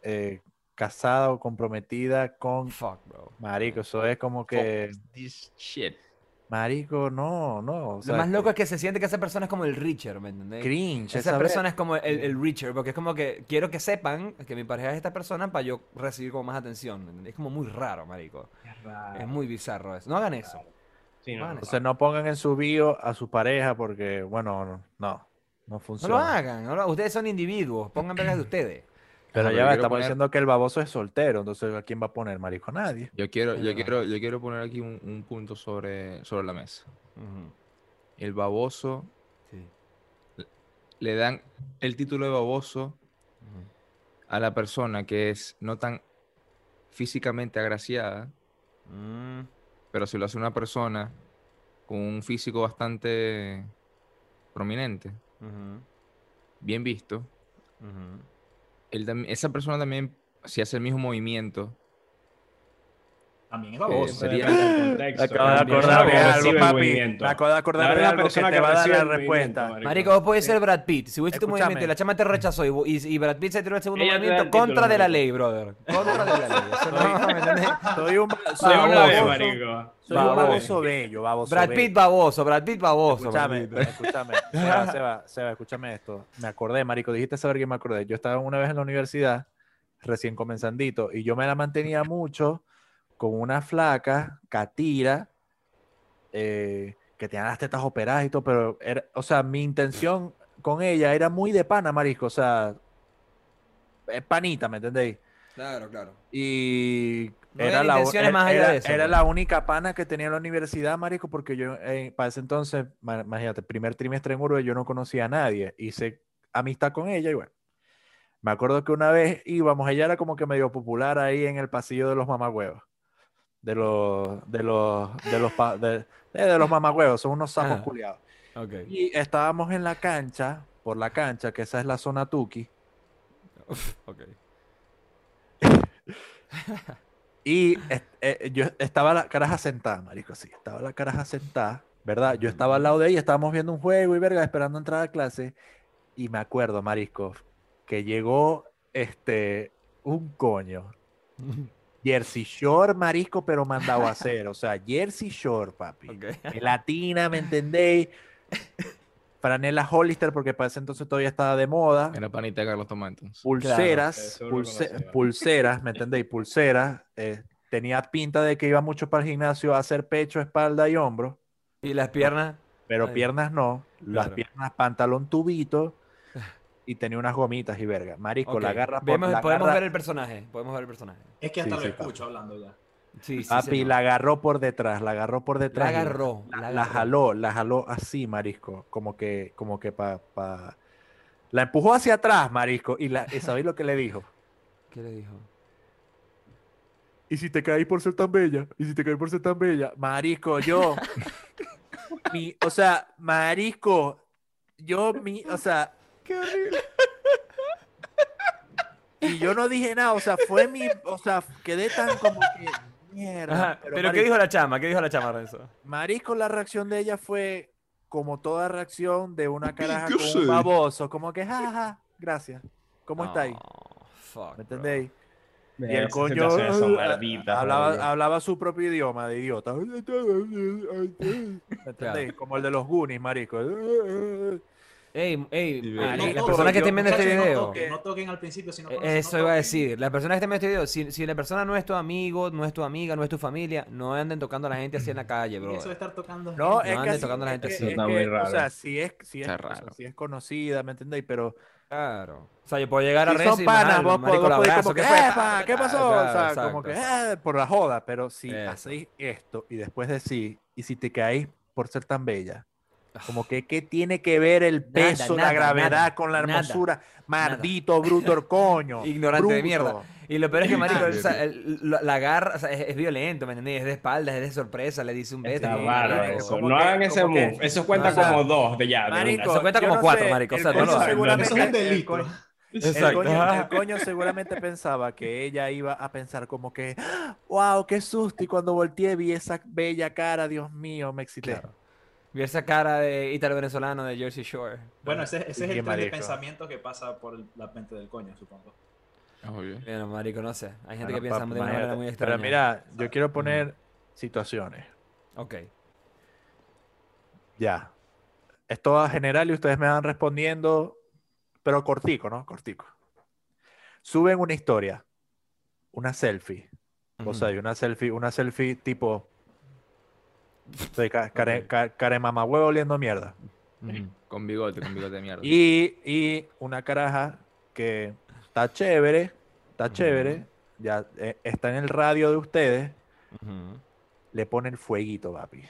eh, casada o comprometida con Fuck, bro. marico, eso es como que This shit. Marico, no, no, o Lo sea, más loco es que se siente que esa persona es como el Richard, ¿me entendés? cringe, Esa esa persona es como el, el Richard, porque es como que quiero que sepan que mi pareja es esta persona para yo recibir como más atención, ¿me entendés? Es como muy raro, marico. Es raro. Es muy bizarro eso. No hagan eso. Sí, no, no. Entonces no pongan en su bio a su pareja porque, bueno, no, no, No funciona. lo hagan. no lo- ustedes son individuos. Pongan vergas de ustedes. Pero ya pero va, estamos poner- diciendo que el baboso es soltero, entonces ¿a quién va a poner marico? A nadie. Yo quiero, yo quiero, yo quiero poner aquí un, un punto sobre, sobre la mesa. El baboso, sí, le dan el título de baboso a la persona que es no tan físicamente agraciada, Mm, pero si lo hace una persona con un físico bastante prominente, bien visto. Él esa persona también, si hace el mismo movimiento, También es Eh, baboso. sería- acabo de acordar de cómo algo, papi. Me acabo de acordar de algo que te va a dar la respuesta. marico. Marico, vos podés ser Brad Pitt. Si un Escúchame. movimiento y la chama te rechazó y, vos- y, y Brad Pitt se tiró el segundo movimiento el título, contra de la ley, brother. Contra de la ley. Soy un, baboso, marico. soy un Baboso. bello, baboso Brad bello. Pitt baboso, Brad Pitt baboso. Escúchame, escúchame. Seba, Seba, Seba, escúchame esto. Me acordé, marico, dijiste saber que me acordé. Yo estaba una vez en la universidad, recién comenzandito, y yo me la mantenía mucho con una flaca, catira, eh, que tenía las tetas operadas y todo, pero, era, o sea, mi intención con ella era muy de pana, marisco, o sea, es panita, ¿me entendéis? Claro, claro. Y No era, la, u- intenciones era- más allá era- de eso. era la única pana que tenía en la universidad, marico, porque yo eh, para ese entonces, ma- imagínate, primer trimestre en Uruguay, yo no conocía a nadie. Hice amistad con ella y bueno. Me acuerdo que una vez íbamos, ella era como que medio popular ahí en el pasillo de los mamagüevos. De los, de los, de los, pa- de, eh, de los mamagüevos, son unos sapos Ajá. culiados. Y estábamos en la cancha, por la cancha, que esa es la zona Tuki. Ok. Y eh, yo estaba la caraja sentada, marico, sí, estaba la caraja sentada, ¿verdad? Yo estaba al lado de ella, estábamos viendo un juego y verga, esperando entrar a clase. Y me acuerdo, marisco, que llegó este, un coño. Jersey Shore, marisco, pero mandado a hacer. O sea, Jersey Shore, papi. Ok. Latina, ¿me entendéis? Franela Hollister, porque para ese entonces todavía estaba de moda. Era panita de Carlos Tomás entonces. Pulseras, pulse- pulseras, ¿me entendéis? Pulseras. eh, tenía pinta de que iba mucho para el gimnasio a hacer pecho, espalda y hombro, Y las piernas. pero Ay, piernas no. Las claro. piernas pantalón tubito y tenía unas gomitas y verga. Marico, la Ok. agarra por Vemos- la podemos agarra- ver el personaje. Podemos ver el personaje. Es que hasta Sí, lo sí, papi. escucho hablando ya. Sí, sí. Papi, señor. la agarró por detrás, la agarró por La detrás. y agarró. La, la la agarró. jaló, la jaló así, marisco. Como que, como que pa, pa- La empujó hacia atrás, marisco. Y, la, y ¿sabéis lo que le dijo? ¿Qué le dijo? ¿Y si te caes por ser tan bella? ¿Y si te caes por ser tan bella? Marisco, yo. mi, o sea, marisco. Yo, mi, o sea. Qué horrible. Y yo no dije nada, o sea, fue mi. O sea, quedé tan como que. Mierda. Ajá, pero Pero, ¿qué dijo la chama? ¿Qué dijo la chama, Renzo? Marisco, la reacción de ella fue como toda reacción de una caraja ¿Qué con sé? un baboso, como que, jaja, gracias. ¿Cómo estáis? Oh, fuck, ¿Me bro. entendéis? Y el coño malditas, hablaba, hablaba su propio idioma de idiota. ¿Me entendéis? Como el de los Goonies, marico. Ey, ey, no las personas que estén viendo este Muchachos, no video. toquen, No toquen al principio, si no Eh, no Eso iba a decir. Las personas que estén viendo este video, si, si la persona no es tu amigo, no es tu amiga, no es tu familia, no anden tocando a la gente así en la calle, bro. Eso de estar tocando. No, gente. es que, ande así- tocando a la es gente que- así. es Está que, O sea, si es, si es, o sea, si es conocida, ¿me entendéis? Pero Claro. O sea, yo puedo llegar a si son panas, vos, podés como que, ¿qué? "Epa, ¿qué pasó? Claro, o sea, exacto, como que. "Eh", por la joda, pero si hacéis esto y después decís, y si te caís por ser tan bella, como que, ¿qué tiene que ver el Nada, peso, nada, la gravedad nada, con la nada, hermosura? Maldito, bruto, el coño. Ignorante de bruto. mierda. Y lo peor es que, marico, o sea, el- la, agarra, o sea, es, es violento, ¿me entendés? Es de espaldas, es de sorpresa, le dice un beso. Está raro eso. como No que- hagan ese como que- move. Eso cuenta o sea, como dos de ya. de. Marico, Eso cuenta como no cuatro, sé, marico, o el sea, no coño lo hagan. seguramente- Eso es un el delito. El Exacto. coño, el coño seguramente pensaba que ella iba a pensar como que, wow, qué susto. Y cuando volteé vi esa bella cara, Dios mío, me excité. Claro. Vi esa cara de ítalo venezolano de Jersey Shore. Bueno, ese, ese es el tren de pensamiento que pasa por el- la mente del coño, supongo. Obvio. Bueno, marico, no sé. Hay gente Bueno, que piensa de una manera muy extraña. Pero mira, yo quiero poner situaciones. Ok. Ya. Esto a general y ustedes me van respondiendo, pero cortico, ¿no? Cortico. Suben una historia, una selfie. O sea, y una selfie, una selfie tipo ca- care, care mamahuevo oliendo mierda. Con bigote, con bigote de mierda. Y, y una caraja que está chévere, está chévere, ya eh, está en el radio de ustedes, le ponen fueguito, papi.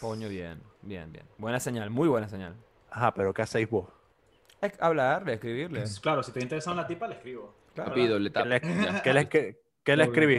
Coño, bien, bien, bien. Buena señal, muy buena señal. Ajá, pero ¿qué hacéis vos? Es hablarle, escribirle. Pues, Claro, si estoy interesado en la tipa, le escribo. Claro. Papi, doble ¿Qué tap. le, qué le- qué- qué le Doble escribí?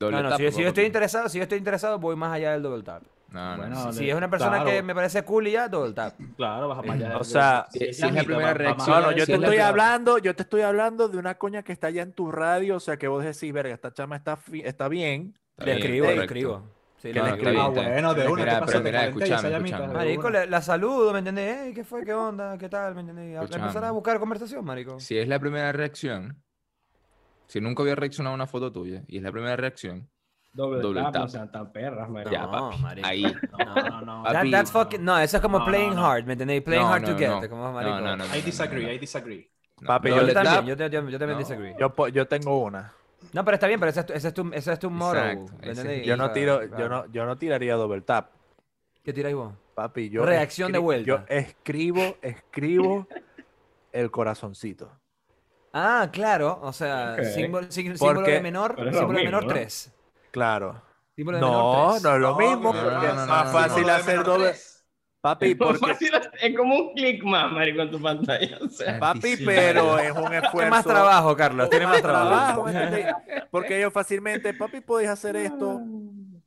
Doble No, no, tap, si, yo- si yo estoy interesado, si yo estoy interesado, voy más allá del double tap. No, no, Bueno, no. Si le- es una persona claro. que me parece cool y ya, double tap. Claro, vas para allá. O sea, si- si es la primera va- va más reacción, No, no, allá yo si te es estoy hablando, yo te estoy hablando de una coña que está allá en tu radio, o sea que vos decís, verga, esta chama está, fi- está bien. Está Le bien, escribo, le correcto. escribo. Sí, Que le le escribo. Ah, Está bueno, de una. Pero ¿Te mira, escúchame. De Marico, le- la saludo, ¿me entendés? Ey, ¿Qué fue? ¿Qué onda? ¿Qué tal? ¿Me entendés? A- Escuchame. Empezar a buscar conversación, marico. Si es la primera reacción, si nunca había reaccionado a una foto tuya y es la primera reacción, Doble, Doble tap, tap. no sean tan perras, man. ya, No, papi. marico. Ahí. No, no, no. That- that's fucking- no, eso es como No, no, playing no. hard, ¿me entendés? Playing No, hard no, to get, no. como No, marico. no, no, I disagree, I disagree. Papi, No, yo, también, yo, yo- yo también No. disagree. yo, yo tengo una. No, pero está bien, pero ese es tu, ese es tu, ese es tu motto, Exacto, ¿me ese- entendés? Yo no tiro, yo no, yo no tiraría double tap. ¿Qué tiráis vos? Papi, yo Reacción de vuelta. Yo escribo, escribo el corazoncito. Ah, claro, o sea, Ok. símbolo, sí- símbolo Porque- de menor, símbolo de mismo, menor ¿no? 3. Claro. Símbolo de menor No, no es lo mismo, no, porque no, es más no, fácil no. hacer doble. Papi, porque, fácil, es como un clic más, marico, en tu pantalla. O sea, papi, pero es un esfuerzo. Tiene más trabajo, Carlos. Tiene más trabajo. Porque ellos fácilmente, papi, podéis hacer esto.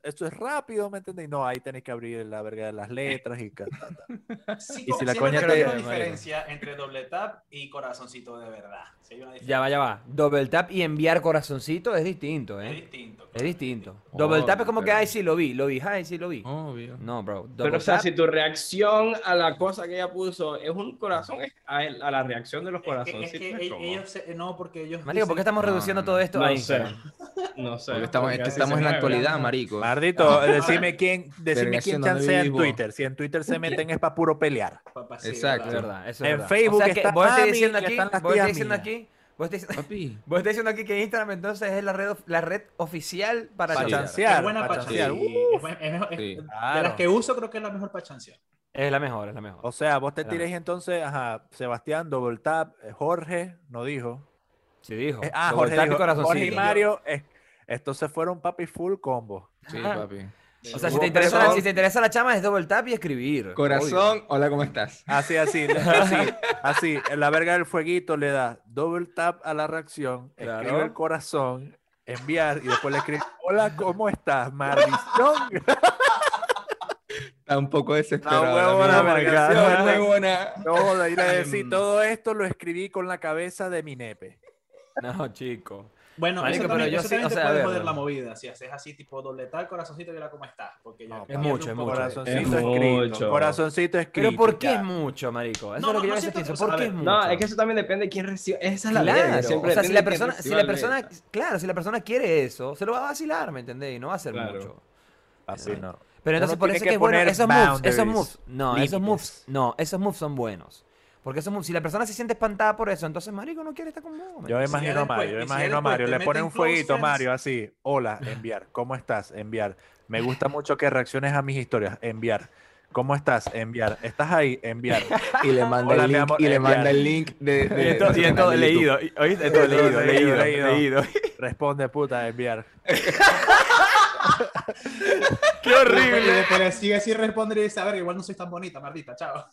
Esto es rápido, ¿me entendéis? No, ahí tenéis que abrir la verga de las letras y ta, ta. Sí, Y si la sí coña es te- que una diferencia entre doble tap y corazoncito de verdad. Sí, hay una Ya va, ya va. Double tap y enviar corazoncito es distinto, Es ¿eh? distinto. Es distinto. Double tap es como que, pero- ay, sí lo vi, lo vi, ay, sí lo vi. Obvio. No, bro. Pero, Double o sea, tap- si tu reacción a la cosa que ella puso es un corazón, es a, el- a la reacción de los Es que, corazoncitos. es que es e- ellos, se- no, porque ellos. Marico, ¿por qué dicen- estamos No, reduciendo no, todo esto no a sé. No sé. Porque estamos, porque estamos en la actualidad, marico. Mardito, decime quién, decime quién ¿dónde chancea en? Twitter. Si en Twitter se meten es para puro pelear. Exacto. Es ¿verdad? verdad, eso es En verdad. Facebook o sea, que está vos estás Mami diciendo aquí, están las vos estás diciendo aquí, vos estás, diciendo- Papi. vos estás diciendo aquí que Instagram entonces es la red, la red oficial para Para chancear. chancear. Es buena para chancear. chancear. Uh, Es buen- es mejor- es- Sí. De las que uso, creo que es la mejor para chancear. Es la mejor, es la mejor. O sea, vos te Claro. tiréis entonces, ajá, Sebastián, double tap, eh, Jorge, no dijo. Sí dijo. Eh, ah, Double Jorge, tap y dijo, Jorge y. Mario, eh, estos se fueron papi full combo. Sí, papi. O sea, si te, interesa, corazón. si te interesa la chama es double tap y escribir. Corazón, hola, ¿cómo estás? Así, así, así, así, en la verga del fueguito le da double tap a la reacción, escribe Claro. el corazón, enviar y después le escribe, hola, ¿cómo estás? Maldición. Está un poco desesperado. Huevo, la la mía. vergación. No, huevona. No, de ahí le Ay, decía, mm. todo esto lo escribí con la cabeza de mi nepe. No, chico. Bueno, Marico, eso pero también, yo eso sí, también o te sea, a puede ver, joder la movida. Si haces así, tipo doble tal, corazoncito, que la cómo estás. Porque ya No, pierde mucho, es mucho. Corazoncito Es escrito. mucho. Corazoncito escrito. Pero ¿por qué ya. es mucho, marico? Eso No, es lo no, que yo a veces pienso. ¿Por qué es mucho? No, es que eso también depende de quién recibe. Esa es la Claro, siempre o sea, si la persona, si la persona, claro, si la persona quiere eso, se lo va a vacilar, ¿me entendés? Y no va a hacer Claro. mucho. Así no. Pero entonces por eso que que es bueno, poner esos moves, esos moves, no, esos moves, no, esos moves son buenos. Porque moves, si la persona se siente espantada por eso, entonces marico no quiere estar con vos. ¿me Yo me imagino a después- Mario, yo imagino a Mario, le pone un fueguito, friends- Mario, así, hola, enviar, ¿cómo estás? Enviar. Me gusta mucho que reacciones a mis historias, enviar. ¿Cómo estás? Enviar. ¿Estás ahí? Enviar. Y le manda Hola, el link, amor, y le manda el link de, de, Y esto- de y esto leído, ¿oíste? Esto leído, Leído, leído, leído. leído. Responde, puta, enviar. ¡Qué horrible! le sigue sin responder y dice, a ver, igual no soy tan bonita, maldita, chao.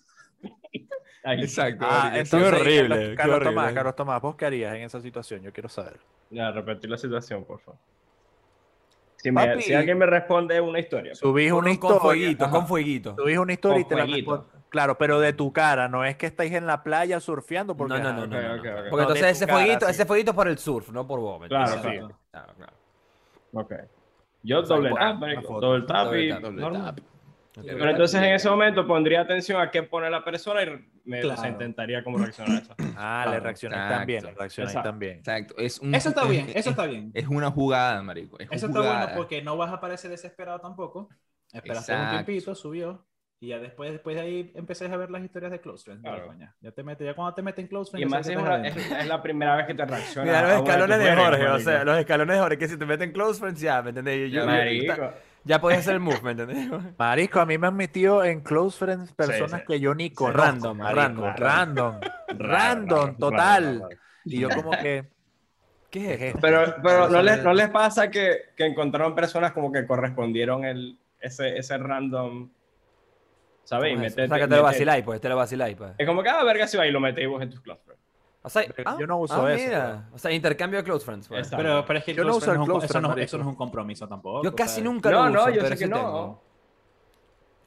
Exacto. Ah, entonces, horrible, Carlos, Tomás. Carlos Tomás, ¿vos qué harías en esa situación? Yo quiero saber. Ya, repetir la situación, por favor. Si, me- Papi. si alguien me responde una historia. Subís una un- con historia. fueguito, ajá. con fueguito. Subís una historia y te la fueguito. responde. Claro, pero de tu cara, no es que estáis en la playa surfeando porque No, no, no, no. Porque No, entonces ese cara, fueguito, sí. ese fueguito es por el surf, no por vos. ¿me Claro, entiendes? claro. Ok. Yo doble tap, doble tap y normal. Tap. Pero entonces en ese momento pondría atención a qué pone la persona y me o sea, Claro. intentaría cómo reaccionar a eso. Ah, le Claro, reaccionáis exacto. también, le reaccionáis Exacto. también. Exacto. Es un, Eso está es- bien, es- eso está bien. Es una jugada, marico. Es Eso está jugada. bueno porque no vas a parecer desesperado tampoco. Esperaste un Exacto. tiempito, subió. Y ya después, después de ahí empecé a ver las historias de Close Friends. Claro. Coña. Ya, te metes, ya cuando te meten Close Y Friends, ya más es, una- es, es la primera vez que te reacciona. Mira los escalones de Jorge, o sea, los escalones de Jorge, que si te meten close friends ya, ¿me entendés? Yo- yo- Marico. Ya, podías hacer el move, ¿me entendés? Marisco, a mí me han metido en close friends personas sí. que yo ni conozco. Random, marico, random. random, Raro, random, raro, total. raro, raro. Y yo como que, ¿Qué ¿qué es es esto? Pero, pero ¿no, les, es- ¿no les pasa que, que encontraron personas como que correspondieron el, ese, ese random? ¿Sabes? Y O sea, que te lo vaciláis, pues, te lo vaciláis, pues. Es como cada verga se va y lo metéis vos en tus close friends. O sea, Pero ah, yo no uso ah, eso, mira. O sea, intercambio de close friends, pues. Pero, pero es que Yo no close uso el friends no close eso, no, eso no es un compromiso tampoco. Yo o casi sea, nunca No, lo no, uso, yo pero sé que sí no. tengo.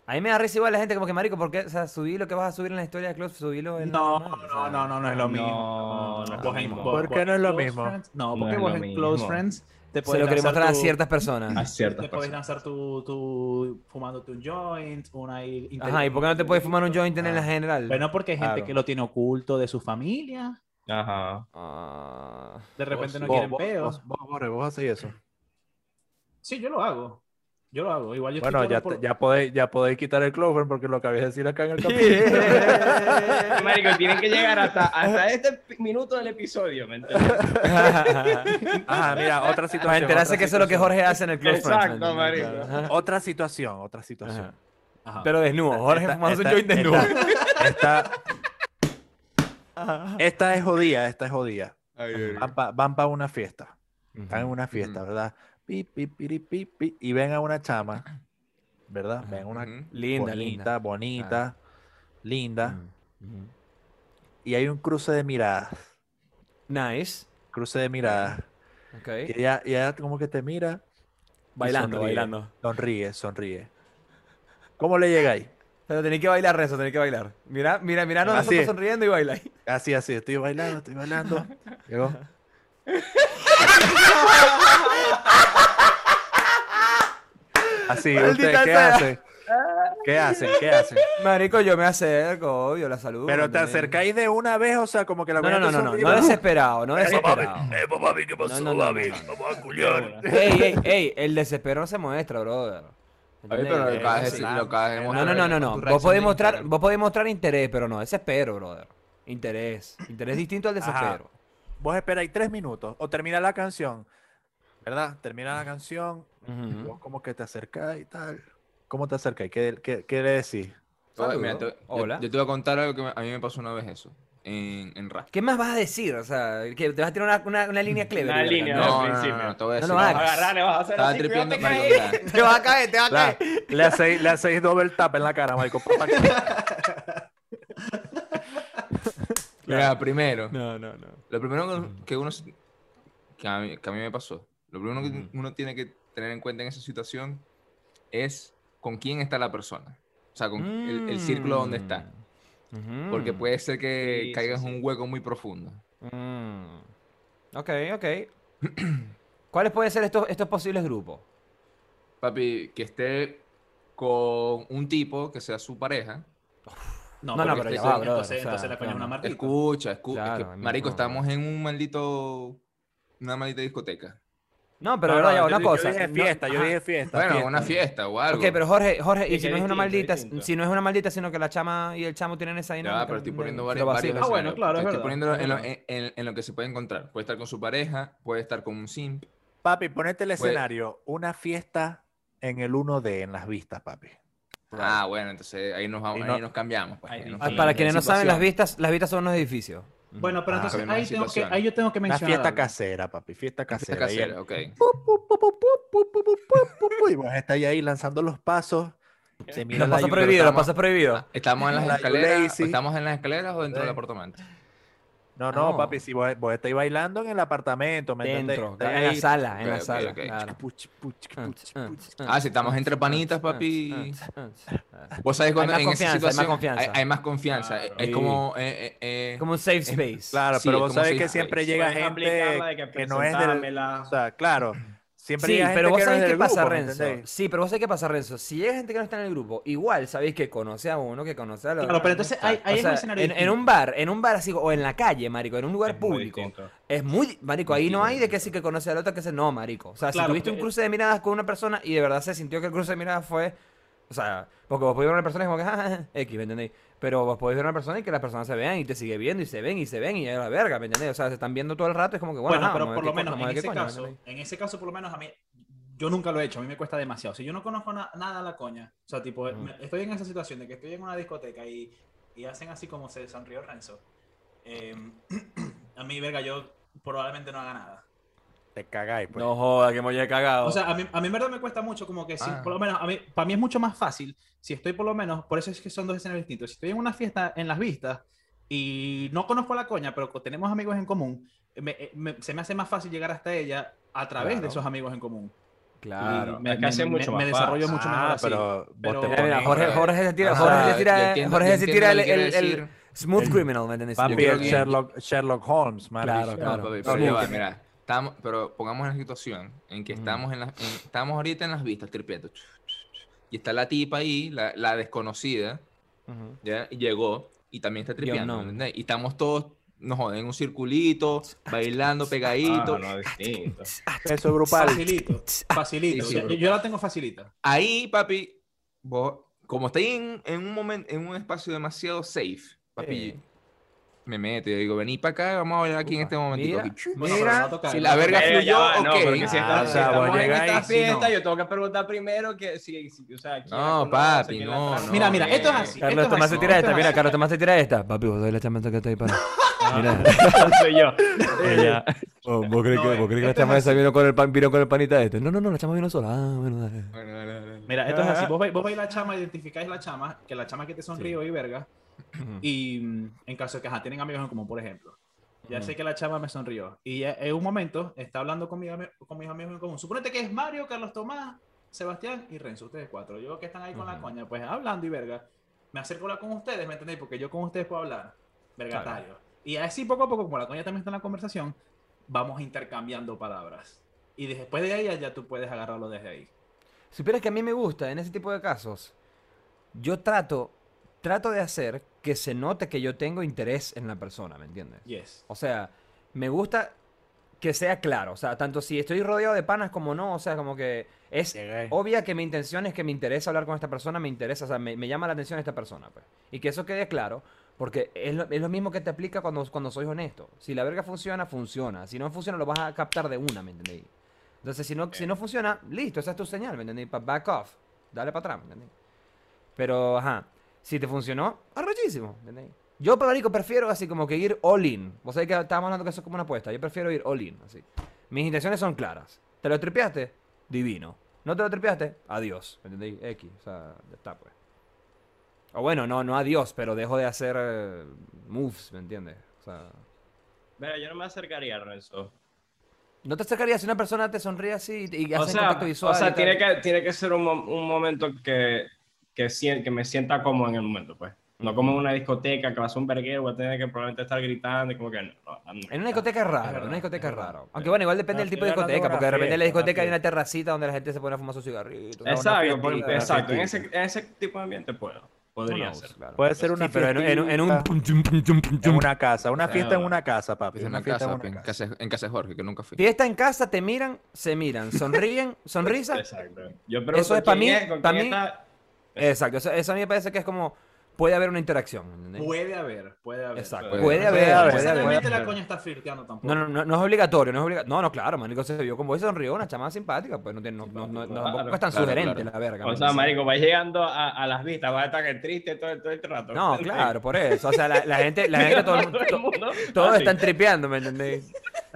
A mí me da risa igual la gente como que, marico, ¿por qué? O sea, subí lo que vas a subir en la historia de Close, subilo en No, no, no, no, no es lo No, mismo. no lo mismo. vos- ¿Por qué no es lo mismo? Friends- no, No porque es vos lo en. Close Friends te Se puedes lo querés lanzar mostrar a ciertas personas. A ciertas Te puedes lanzar tu, tu fumándote un joint, una ahí- Ajá, ¿y por qué no te puedes fumar un joint en la general? Bueno, porque hay gente Claro. que lo tiene oculto de su familia. Ajá. Ah, De repente no quieren vos, peo. vos, vos, Jorge, vos hacéis eso. Sí, yo lo hago. Yo lo hago. Igual yo estoy Bueno, ya, por- te- ya, podéis, ya podéis quitar el clover porque lo acabé de decir acá en el capítulo. Marico, tienen que llegar hasta, hasta este minuto del episodio, ¿me entiendes? Ajá, mira, otra situación. Para enterarse que eso es lo que. Jorge hace en el Friends. Exacto, marico. Otra situación, otra situación. Ajá. Ajá. Pero desnudo, Jorge Esta- fumando un esta- joint desnudo. Esta, esta, es jodida, esta es jodida. Ay, ay, Van para una fiesta. Están en una fiesta. ¿verdad? pi, pi, piri, pi, pi, y ven a una chama, ¿verdad? Ven a una. Linda, bonita, linda. bonita, linda, Mm, ujú. y hay un cruce de miradas, Nice. cruce de miradas, Ok. y ella, como que te mira, Bailando, sonríe, bailando. Sonríe, sonríe. ¿Cómo le llega ahí? Pero tenéis que bailar, Renzo, tenéis que bailar. Mira, mira, mira, no, nosotros sonriendo y baila. Así, así, estoy bailando, estoy bailando. Llegó. Así, ¿ustedes qué sea. hacen? ¿Qué hacen? ¿Qué hacen? Marico, yo me acerco, obvio, la saludo. Pero ¿me te acercáis de una vez, o sea, como que la No, no, no, no, no, sonríe, no pero- desesperado, no desesperado. Eh, papi, ¿qué pasó, papi? Vamos a culiar. Ey, ey, ey, el desespero no se muestra, brother. Oye, pero lo decir- lo No, no, no, no, no. Vos podés mostrar, vos podés mostrar interés, pero no desespero, brother. Interés. Interés distinto al Ajá. desespero. Vos esperáis tres minutos o termina la canción, ¿verdad? Termina la canción, Ujú. vos como que te acercáis y tal. ¿Cómo te acercáis? ¿Qué, qué, qué le decís? Oye, mira, Saludo. te- yo- Hola. Yo, te voy a contar algo que me- a mí me pasó una vez eso. En, en rap. ¿Qué más vas a decir? O sea, que te vas a tirar una, una, una línea clever. Una línea, ¿no? al No, no, no, no, te voy a No hagas. Agarrar, le vas a hacer así, te vas a caer, te vas a La- caer. le hacéis le hacéis double tap en la cara, Michael. Mira, primero. No, no, no. Lo primero que- que uno que a, mí, que a mí me pasó, lo primero que uno tiene que tener en cuenta en esa situación es con quién está la persona. O sea, con el, el círculo donde está. Mm. Porque puede ser que Sí, caigas sí. un hueco muy profundo. Mm. Ok, ok. ¿Cuáles pueden ser estos, estos posibles grupos? Papi, que esté con un tipo que sea su pareja. No, No, no, pero ya entonces- va, brother, entonces, o sea, entonces la coña es una marquita. Escucha, escucha. Claro, marico, no. estamos en un maldito. Una maldita discoteca. No, pero No, verdad, no, yo una yo cosa. dije no- fiesta, yo dije fiesta. Bueno, fiesta. una fiesta o algo. Ok, pero Jorge, Jorge, y si no es una maldita, si no es una maldita, sino que la chama y el chamo tienen esa dinámica. pero estoy de- poniendo varios. Ah, bueno, claro, es Estoy es en lo, verdad. en- en- en lo que se puede encontrar. Puede estar con su pareja, puede estar con un simp. Papi, ponete el Pues- escenario. Una fiesta en el 1D, en las vistas, papi. Ah, bueno, entonces ahí nos, vamos, Y ahí no- nos cambiamos. pues, Ahí nos Ah, Para cambiamos quienes no saben, las vistas, las vistas son unos edificios. Bueno, pero entonces ahí, tengo que, ahí, yo tengo que mencionar. La fiesta casera, papi, fiesta casera. Fiesta casera, y Y vos estáis ahí lanzando los pasos. Los pasos prohibidos, los pasos prohibidos. ¿Estamos en las escaleras? ¿Estamos en las escaleras o dentro del apartamento? No, no, No. papi, si vos, vos estáis bailando en el apartamento, ¿me entendés? Dentro, en la sala, en la sala. ok. claro. puch, puch, puch, puch. Ah, si estamos entre panitas, papi. Ah, Vos sabés cuando más en esa confianza, hay más situación confianza. hay, hay más confianza. Claro. Es Sí. como... eh, eh, eh, Como un safe space. Claro, Sí, pero vos sabés que siempre space. llega gente que que no es del... O sea, claro, siempre Sí, gente pero vos que no es sabés qué del pasa, grupo, ¿me Renzo. entendés? Sí, pero vos sabés qué pasa, Renzo. Si llega gente que no está en el grupo, igual sabéis que conoce a uno, que conoce a los Claro, pero entonces ahí, ahí O es sea, un escenario en, un bar, en un bar así, o en la calle, marico, en un lugar Es público. Es muy, marico, ahí no hay de que sí que conoce al otro que se no, marico. O sea, Claro, si tuviste un cruce de miradas con una persona y de verdad se sintió que el cruce de miradas fue, o sea, porque vos podés ver a una persona y como que, ah, X, ¿me entendéis? Pero vos podés ver a una persona y que las personas se vean y te sigue viendo y se ven y se ven y es la verga, ¿me entendéis? O sea, se están viendo todo el rato, es como que, bueno, Bueno, ajá, pero por lo menos en ese coño, ¿me caso, en ese caso por lo menos a mí, yo nunca lo he hecho, a mí me cuesta demasiado. Si yo no conozco na- nada a la coña, o sea, tipo, me- estoy en esa situación de que estoy en una discoteca y, y hacen así como se sonrió Renzo, eh, a mí, verga, yo probablemente no haga nada. Te cagáis, pues. No joda, que me haya cagado. O sea, a mí, a mí en verdad me cuesta mucho como que si, Ah. por lo menos, a mí, para mí es mucho más fácil si estoy por lo menos, por eso es que son dos escenarios distintos. Si estoy en una fiesta en las vistas y no conozco a la coña, pero tenemos amigos en común, me- eh, me- se me hace más fácil llegar hasta ella a través Claro. de esos amigos en común. claro. Me, que hace me- mucho me- me más desarrollo fácil. mucho mejor Ah, así. pero vos Pero- pones- Jorge, Jorge se tira, Jorge se yo tira, entiendo- Jorge se tira el, el- el smooth criminal, ¿me entiendes? Papi, el Sherlock, Sherlock Holmes, man. Claro, claro. No, pero mira, estamos, pero pongamos una situación en que estamos, en las, en- estamos ahorita en las vistas tripeando. Y está la tipa ahí, la, la desconocida, Ujú. ¿ya? Y llegó y también está tripeando. no. Y estamos todos, no joden, en un circulito, bailando Ah, pegadito. no, distinto. Eso grupal. Facilito, facilito. Sí, sí, Yo- yo, la tengo facilita. Ahí, papi, vos, como estáis en, en un momento, en un espacio demasiado safe, papi, Sí. Me meto y digo, vení para acá, vamos a bailar aquí en este momentito. Mira. Bueno, no si la verga fluyó, va, ok. si, Ah, está- o sea, vos en esta fiesta, no. yo tengo que preguntar primero que si, si- o sea, No, papi, no. Mira, mira, esto es eh. así. Carlos, Tomás se tira esta, es mira. Carlos, Tomás se tira esta. Papi, vos sois la chamanta que está ahí para. Mira. soy yo. Ella- Oh, ¿Vos crees No, que, vos eh, crees que la chama esa vino con el pan, vino con el panita este? No, no, no, la chama vino sola. Ah, bueno, dale. Bueno, dale, dale, dale. Mira, esto es así. Vos veis, vos veis la chama, identificáis la chama, que la chama que te sonríe y verga. Y mm, en caso de que ajá, tienen amigos en común, por ejemplo. Ya sé que la chama me sonrió. Y en un momento está hablando con, mi con mis amigos en común. Suponete que es Mario, Carlos Tomás, Sebastián y Renzo, ustedes cuatro. Yo que están ahí con la coña, pues hablando y verga. Me acerco a hablar con ustedes, ¿me entendéis? Porque yo con ustedes puedo hablar. Vergatario. Y así poco a poco, como la coña también está en la conversación, vamos intercambiando palabras. Y después de ahí ya- ya tú puedes agarrarlo desde ahí. Supieras que a mí me gusta en ese tipo de casos. Yo trato, trato de hacer que se note que yo tengo interés en la persona, ¿me entiendes? Yes. O sea, me gusta que sea claro. O sea, tanto si estoy rodeado de panas como no. O sea, como que es Llegué. obvia que mi intención es que me interesa hablar con esta persona, me interesa, o sea, me, me llama la atención esta persona, pues. Y que eso quede claro, porque es lo, es lo mismo que te aplica cuando, cuando sois honesto. Si la verga funciona, funciona. Si no funciona, lo vas a captar de una, ¿me entendéis? Entonces, si no, si no funciona, listo, esa es tu señal, ¿me entendéis? Back off, dale para atrás, ¿me entendéis? Pero, ajá, si te funcionó, arrechísimo, ¿entendéis? Yo, marico, prefiero así como que ir all in. Vos sabés que estábamos hablando que eso es como una apuesta. Yo prefiero ir all in, así. Mis intenciones son claras. ¿Te lo tripeaste? Divino. ¿No te lo tripeaste? Adiós. ¿Me entendéis? X. O sea, ya está, pues. O bueno, no, no adiós, pero dejo de hacer eh, moves, ¿me entiendes? O sea, Mira, yo no me acercaría a Renzo. ¿no te acercarías si una persona te sonríe así y, y O hace sea, contacto visual? o sea tiene, que, tiene que ser un, mo- un momento que, que, que me sienta cómodo en el momento, pues. No como en una discoteca que va a ser un verguero, voy a tener que probablemente estar gritando y como que no. no, no. En una discoteca es raro, en una discoteca es raro. Aunque bueno, igual depende No, del tipo de discoteca, porque de repente en la fiesta, discoteca hay una fiesta. terracita donde la gente se pone a fumar su cigarrito. Exacto, exacto. En ese, en ese tipo de ambiente puedo. Podría knows, ser. claro. Puede ser una Sí, pero en, en- en un... en una casa, una fiesta en una casa, papi. Una fiesta casa, en una en casa. en casa de Jorge, que nunca fui. Fiesta en casa, te miran, se miran, sonríen, sonrisa. Exacto. Yo pregunto Eso es pa' quién mí, es, con pa' quién mí. está. Exacto, eso, eso a mí me parece que es como... Puede haber una interacción, ¿entendés? Puede haber, puede haber. Exacto. Puede Puede haber. haber, Puede haber, puede haber. Puede la haber. coña está flirteando tampoco. No, no, no, no es obligatorio, no es obligatorio. No, no, claro, marico se vio como se sonrió, una chamada simpática, pues no, tiene- no, no, no, no- Claro, tampoco es tan claro, sugerente claro. la verga. O ¿me sea, marico, va llegando a, a las vistas, va a estar que triste todo, todo el rato. No, claro, por eso. O sea, la, la gente, la gente, todo, Todo todos están tripeando, ¿me entendéis?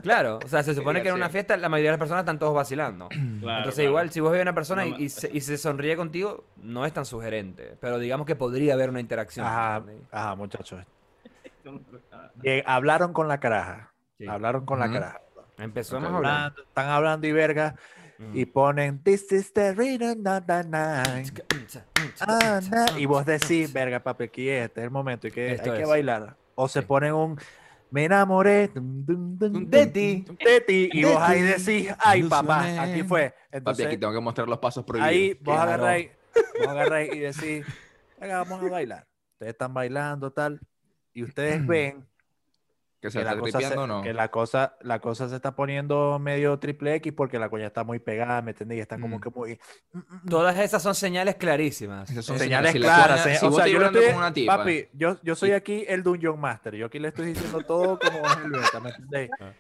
Claro, o sea, se supone que en una fiesta la mayoría de las personas están todos vacilando. Claro, Entonces, claro. igual, si vos ves a una persona y, No, y se, y se sonríe contigo, no es tan sugerente. Pero digamos que podría haber una interacción. Ajá, muchachos. Hablaron con la caraja. Sí. Hablaron con la caraja. Empezamos hablar. Hablando- están hablando y verga. Mm. Y ponen This is the rhythm of the night. Ah, Y vos decís, verga, papi, aquí este es el momento. Hay que, Esto hay que bailar. O se ponen un Me enamoré dum, dum, dum, De ti. de ti. Y vos ahí decís, ay, papá, aquí fue. Papi, Entonces, aquí tengo que mostrar los pasos prohibidos. Ahí vos Claro. agarráis, vos agarráis y decís, venga, vamos a bailar. Ustedes están bailando, tal, y ustedes ven que se que, está la cosa, se- tripeando o no. que la cosa la cosa se está poniendo medio triple X porque la coña está muy pegada, ¿me entendés? Y está como Mm. que muy... mm, mm, mm. Todas esas son señales clarísimas. Esas son Señales claras. coña- señal- si o sea, yo hablando estoy- con una tipa, papi, yo, yo soy aquí el Dungeon Master. Yo aquí le estoy diciendo todo como es el beta, ¿me entendés? Ah.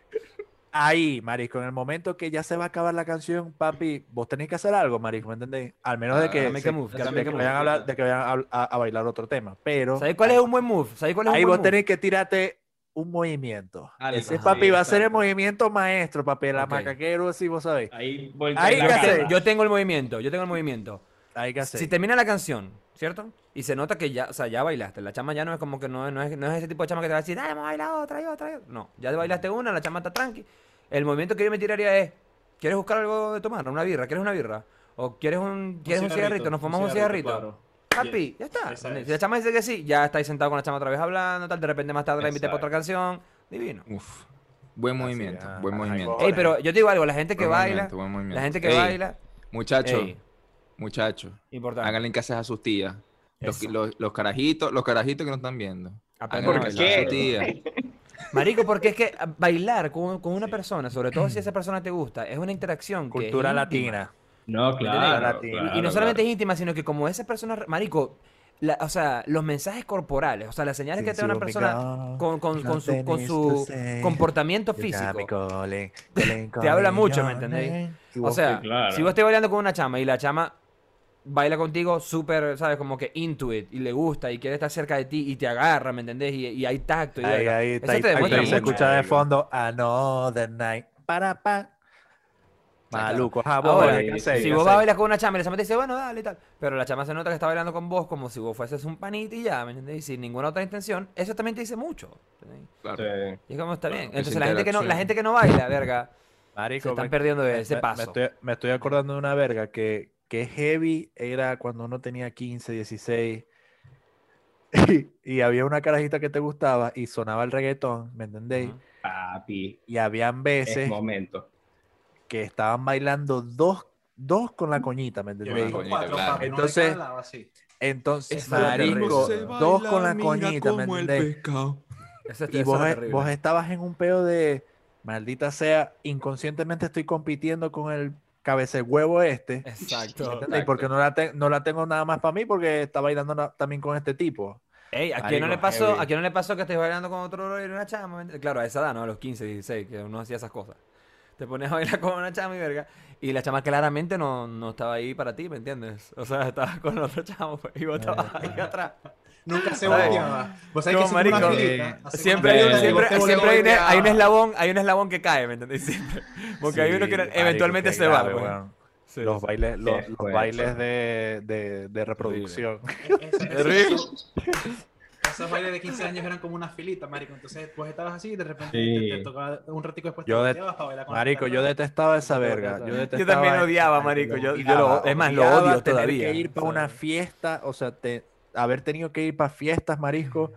Ahí, marisco, en el momento que ya se va a acabar la canción, papi, vos tenés que hacer algo, marisco, ¿me entendés? Al menos de que, vayan a a, a- a bailar otro tema. Pero ¿Sabéis cuál es un buen move? ¿Sabéis cuál es un ahí buen vos move? tenés que tirarte un movimiento. Algo, Ese papi va a ser el movimiento maestro, papi, el Ok. macaquero, si vos sabéis. Ahí Ahí la que cara. hacer. Yo tengo el movimiento, yo tengo el movimiento. Hay que hacer. Si termina la canción, ¿cierto? Y se nota que ya, o sea, ya bailaste. La chama ya no es como que no, es- no es, no es ese tipo de chama que te va a decir, dale, vamos a bailar otra y otra y otra. No, ya bailaste una, la chama está tranqui. El movimiento que yo me tiraría es, ¿quieres buscar algo de tomar? ¿Una birra? ¿Quieres una birra? ¿O quieres un, ¿quieres un cigarrito? ¿Nos fumamos un cigarrito? claro. Papi, ya está. Esa Si es. la chama dice que sí, ya estáis sentado con la chama otra vez hablando, tal. De repente más tarde la invité para otra canción. Divino. Uf. Buen movimiento, ah, buen ay, movimiento. Ey, pero yo te digo algo, la gente que Buen baila, movimiento, buen movimiento. la gente que Ey, baila, Muchachos, ey, muchachos, importante. háganle casas a sus tías. Los, Eso. los, los carajitos, los carajitos que no están viendo. Aprende Háganle a ¿Por casas a qué? su tía. Marico, porque es que bailar con, con una persona, sobre todo si esa persona te gusta, es una interacción que es Cultura íntima. latina. No, claro. Y- y no solamente es íntima, sino que como esa persona, marico, la- o sea, los mensajes corporales, o sea, las señales que te da una persona con, con- con su, con su comportamiento físico, te habla mucho, ¿me entendéis? O sea, claro. si vos estás bailando con una chama y la chama baila contigo súper, ¿sabes? Como que into it y le gusta y quiere estar cerca de ti y te agarra, ¿me entendés? Y, y hay tacto. Y Ahí, ahí, Eso te se escucha de fondo Another night. Para, pa. Maluco. Si ¿Qué vos vas a bailar con una chama y la chama te dice, bueno, dale y tal, pero la chama se nota que está bailando con vos como si vos fueses un panita y ya, ¿me entendés? Y sin ninguna otra intención, eso también te dice mucho. Claro. Sí. Y es como está bien. Entonces la gente, que no, la gente que no baila, verga, Marico, se están me- perdiendo de ese me- paso. Me estoy, me estoy acordando de una verga que, que heavy era cuando uno tenía 15, 16 y, y había una carajita que te gustaba y sonaba el reggaetón, ¿me entendéis? Papi, Y habían es veces momento. Que estaban bailando dos, dos con la coñita, ¿me cuatro, claro. Entonces-. Entonces, marico, dos con la coñita, ¿me entendéis? Eso, Y vos, e- vos estabas en un peo de, maldita sea, inconscientemente estoy compitiendo con el cabeza de huevo este. Exacto. ¿entendéis? Porque no la, te- no la tengo nada más para mí porque está bailando también con este tipo. Ey, ¿a quién no le pasó, heavy. a quién no le pasó que estés bailando con otro y una chama? Claro, a esa edad, ¿no? A los 15, 16, que uno hacía esas cosas. Te pones a bailar con una chama y verga. Y la chama claramente no, no estaba ahí para ti, ¿me entiendes? O sea, estaba con otro chamo pues, y vos estabas ahí atrás. Nunca se volteaba. Vos sabés que una marico, filita, eh, Siempre, hay, y siempre, siempre hay, un, hay un eslabón, hay un eslabón que cae, ¿me entendés? Siempre. Porque hay uno que marico, eventualmente se va. grave, pues. weón. Sí, Los sí. bailes, los, bailes de, de, de reproducción. Terrible. Esos bailes de 15 años eran como una filita, marico. Entonces vos estabas así y de repente Sí. te, te tocaba un ratico después. Yo te de- para bailar con la Marico, yo detestaba esa Yo verga. también. Yo, Yo detestaba también eso, odiaba, marico. Yo, yo lo, es más, lo odiaba odio tener todavía. que ir para una fiesta, o sea, te, haber tenido que ir para fiestas, marisco,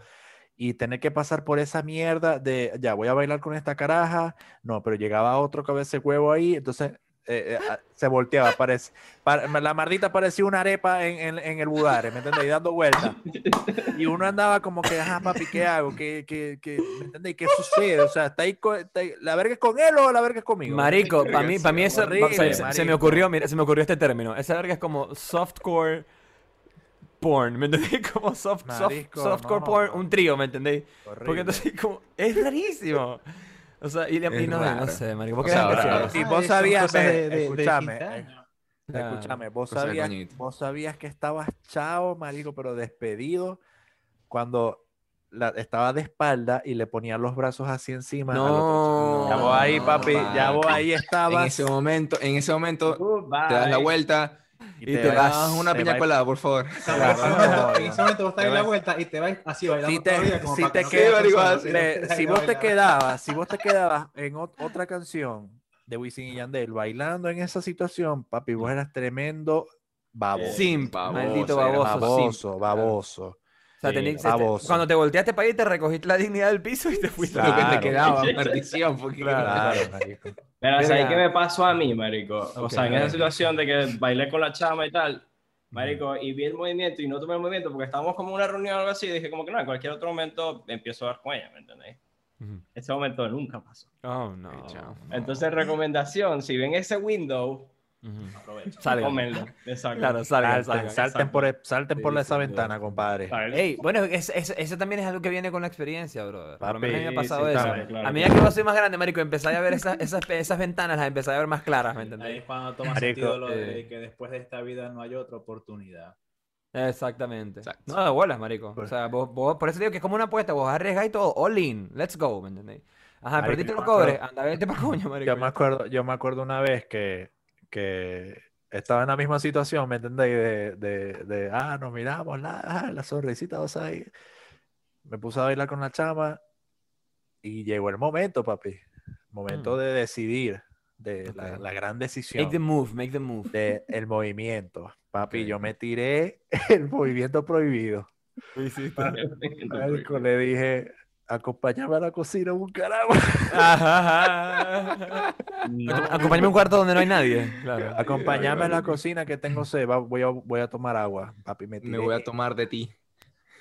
y tener que pasar por esa mierda de, ya, voy a bailar con esta caraja, no, pero llegaba otro cabeza de huevo ahí, entonces eh, eh, se volteaba, parece, pa- la mardita parecía una arepa en, en, en el budare, ¿me entendéis? Dando vueltas. Y uno andaba como que, ajá, papi, ¿qué hago? ¿Qué, qué, qué, ¿me entendéis? ¿Qué sucede? O sea, ¿está ahí, está ahí- ¿la verga es con él o la verga es conmigo? Marico, para mí, para mí eso, horrible, o sea, se- se, me ocurrió, mira, se me ocurrió este término. Esa verga es como softcore porn, ¿me entendéis? Como soft, soft- Marico, softcore no, porn, no. un trío, ¿me entendéis? Porque entonces como, es rarísimo. O sea, y, y no, no sé, marico, ¿por O qué sea, la gente ahora- Y vos sabías, de- de- de escúchame, 15 eh. Claro. Escúchame, vos Cosa sabías, vos sabías que estabas chao, marico, pero despedido cuando la, estaba de espalda y le ponían los brazos así encima al otro No. chico. Ya vos ahí, no, papi, ya vos ahí En estabas. ese momento, en ese momento, Goodbye. te das la vuelta y te me vas. das una te piña colada, por favor. En ese momento- vos estás Te en la vas- vuelta y te vas así bailando Si te- como si te quedas- Le- te- vos te quedabas, si vos te quedabas en ot- otra canción de Wisin y Yandel bailando en esa situación, papi, vos eras tremendo baboso. Simp, Baboso, maldito baboso, baboso, baboso. O sea, Sí, tení- se te- baboso. cuando te volteaste para ahí, te recogiste la dignidad del piso y te fuiste. Lo que Claro. te quedaba, maldición. Porque Claro, marico. Pero, ¿sabes Verga. qué me pasó a mí, marico? O Ok, sea, en esa situación de que bailé con la chama y tal, marico, y vi el movimiento y no tomé el movimiento porque estábamos como en una reunión o algo así, y dije como que no, en cualquier otro momento empiezo a dar con ella, ¿me entendéis? Ujú. Ese momento nunca pasó. Oh, no. Entonces, recomendación, si ven ese window, Ujú. Aprovecha. Salgan. Exacto. Claro, salgan, Salten, salgan. salten por, salten Sí, por esa sin ventana, compadre. Ey, bueno, es- es- eso también es algo que viene con la experiencia, bro. Por menos a mí me ha Sí, pasado sí, eso. claro, claro, a medida claro. que yo soy más grande, marico, empecé a ver esas, esas, esas ventanas, las empecé a ver más claras, ¿me Ahí entendés? es cuando toma Marico, sentido lo de eh. que después de esta vida no hay otra oportunidad. Exactamente. Exacto. No, de bolas, marico. O sea, vos, vos- por eso digo que es como una apuesta, vos arriesgáis todo, all in, let's go, ¿me entendés? Ajá, Marico, perdiste los cobres, anda, vete pa' coño, marico. Yo me acuerdo, yo me acuerdo una vez que, que estaba en la misma situación, ¿me entendéis? De, de, de, ah, nos miramos, la, ah, la sonrisita, vos ahí. Me puse a bailar con la chama y llegó el momento, papi. Momento Mm. de decidir, de la, Ok. la gran Make the decisión move, make the move. de el movimiento. Papi, Ok. yo me tiré el movimiento prohibido. Marico, le dije, acompáñame a la cocina a buscar agua. Ajá, ajá. Acompáñame a un cuarto donde no hay nadie. Claro. Acompáñame a la cocina que tengo sed, va- voy a, voy a tomar agua. Papi, me tiré, Me voy a tomar de ti.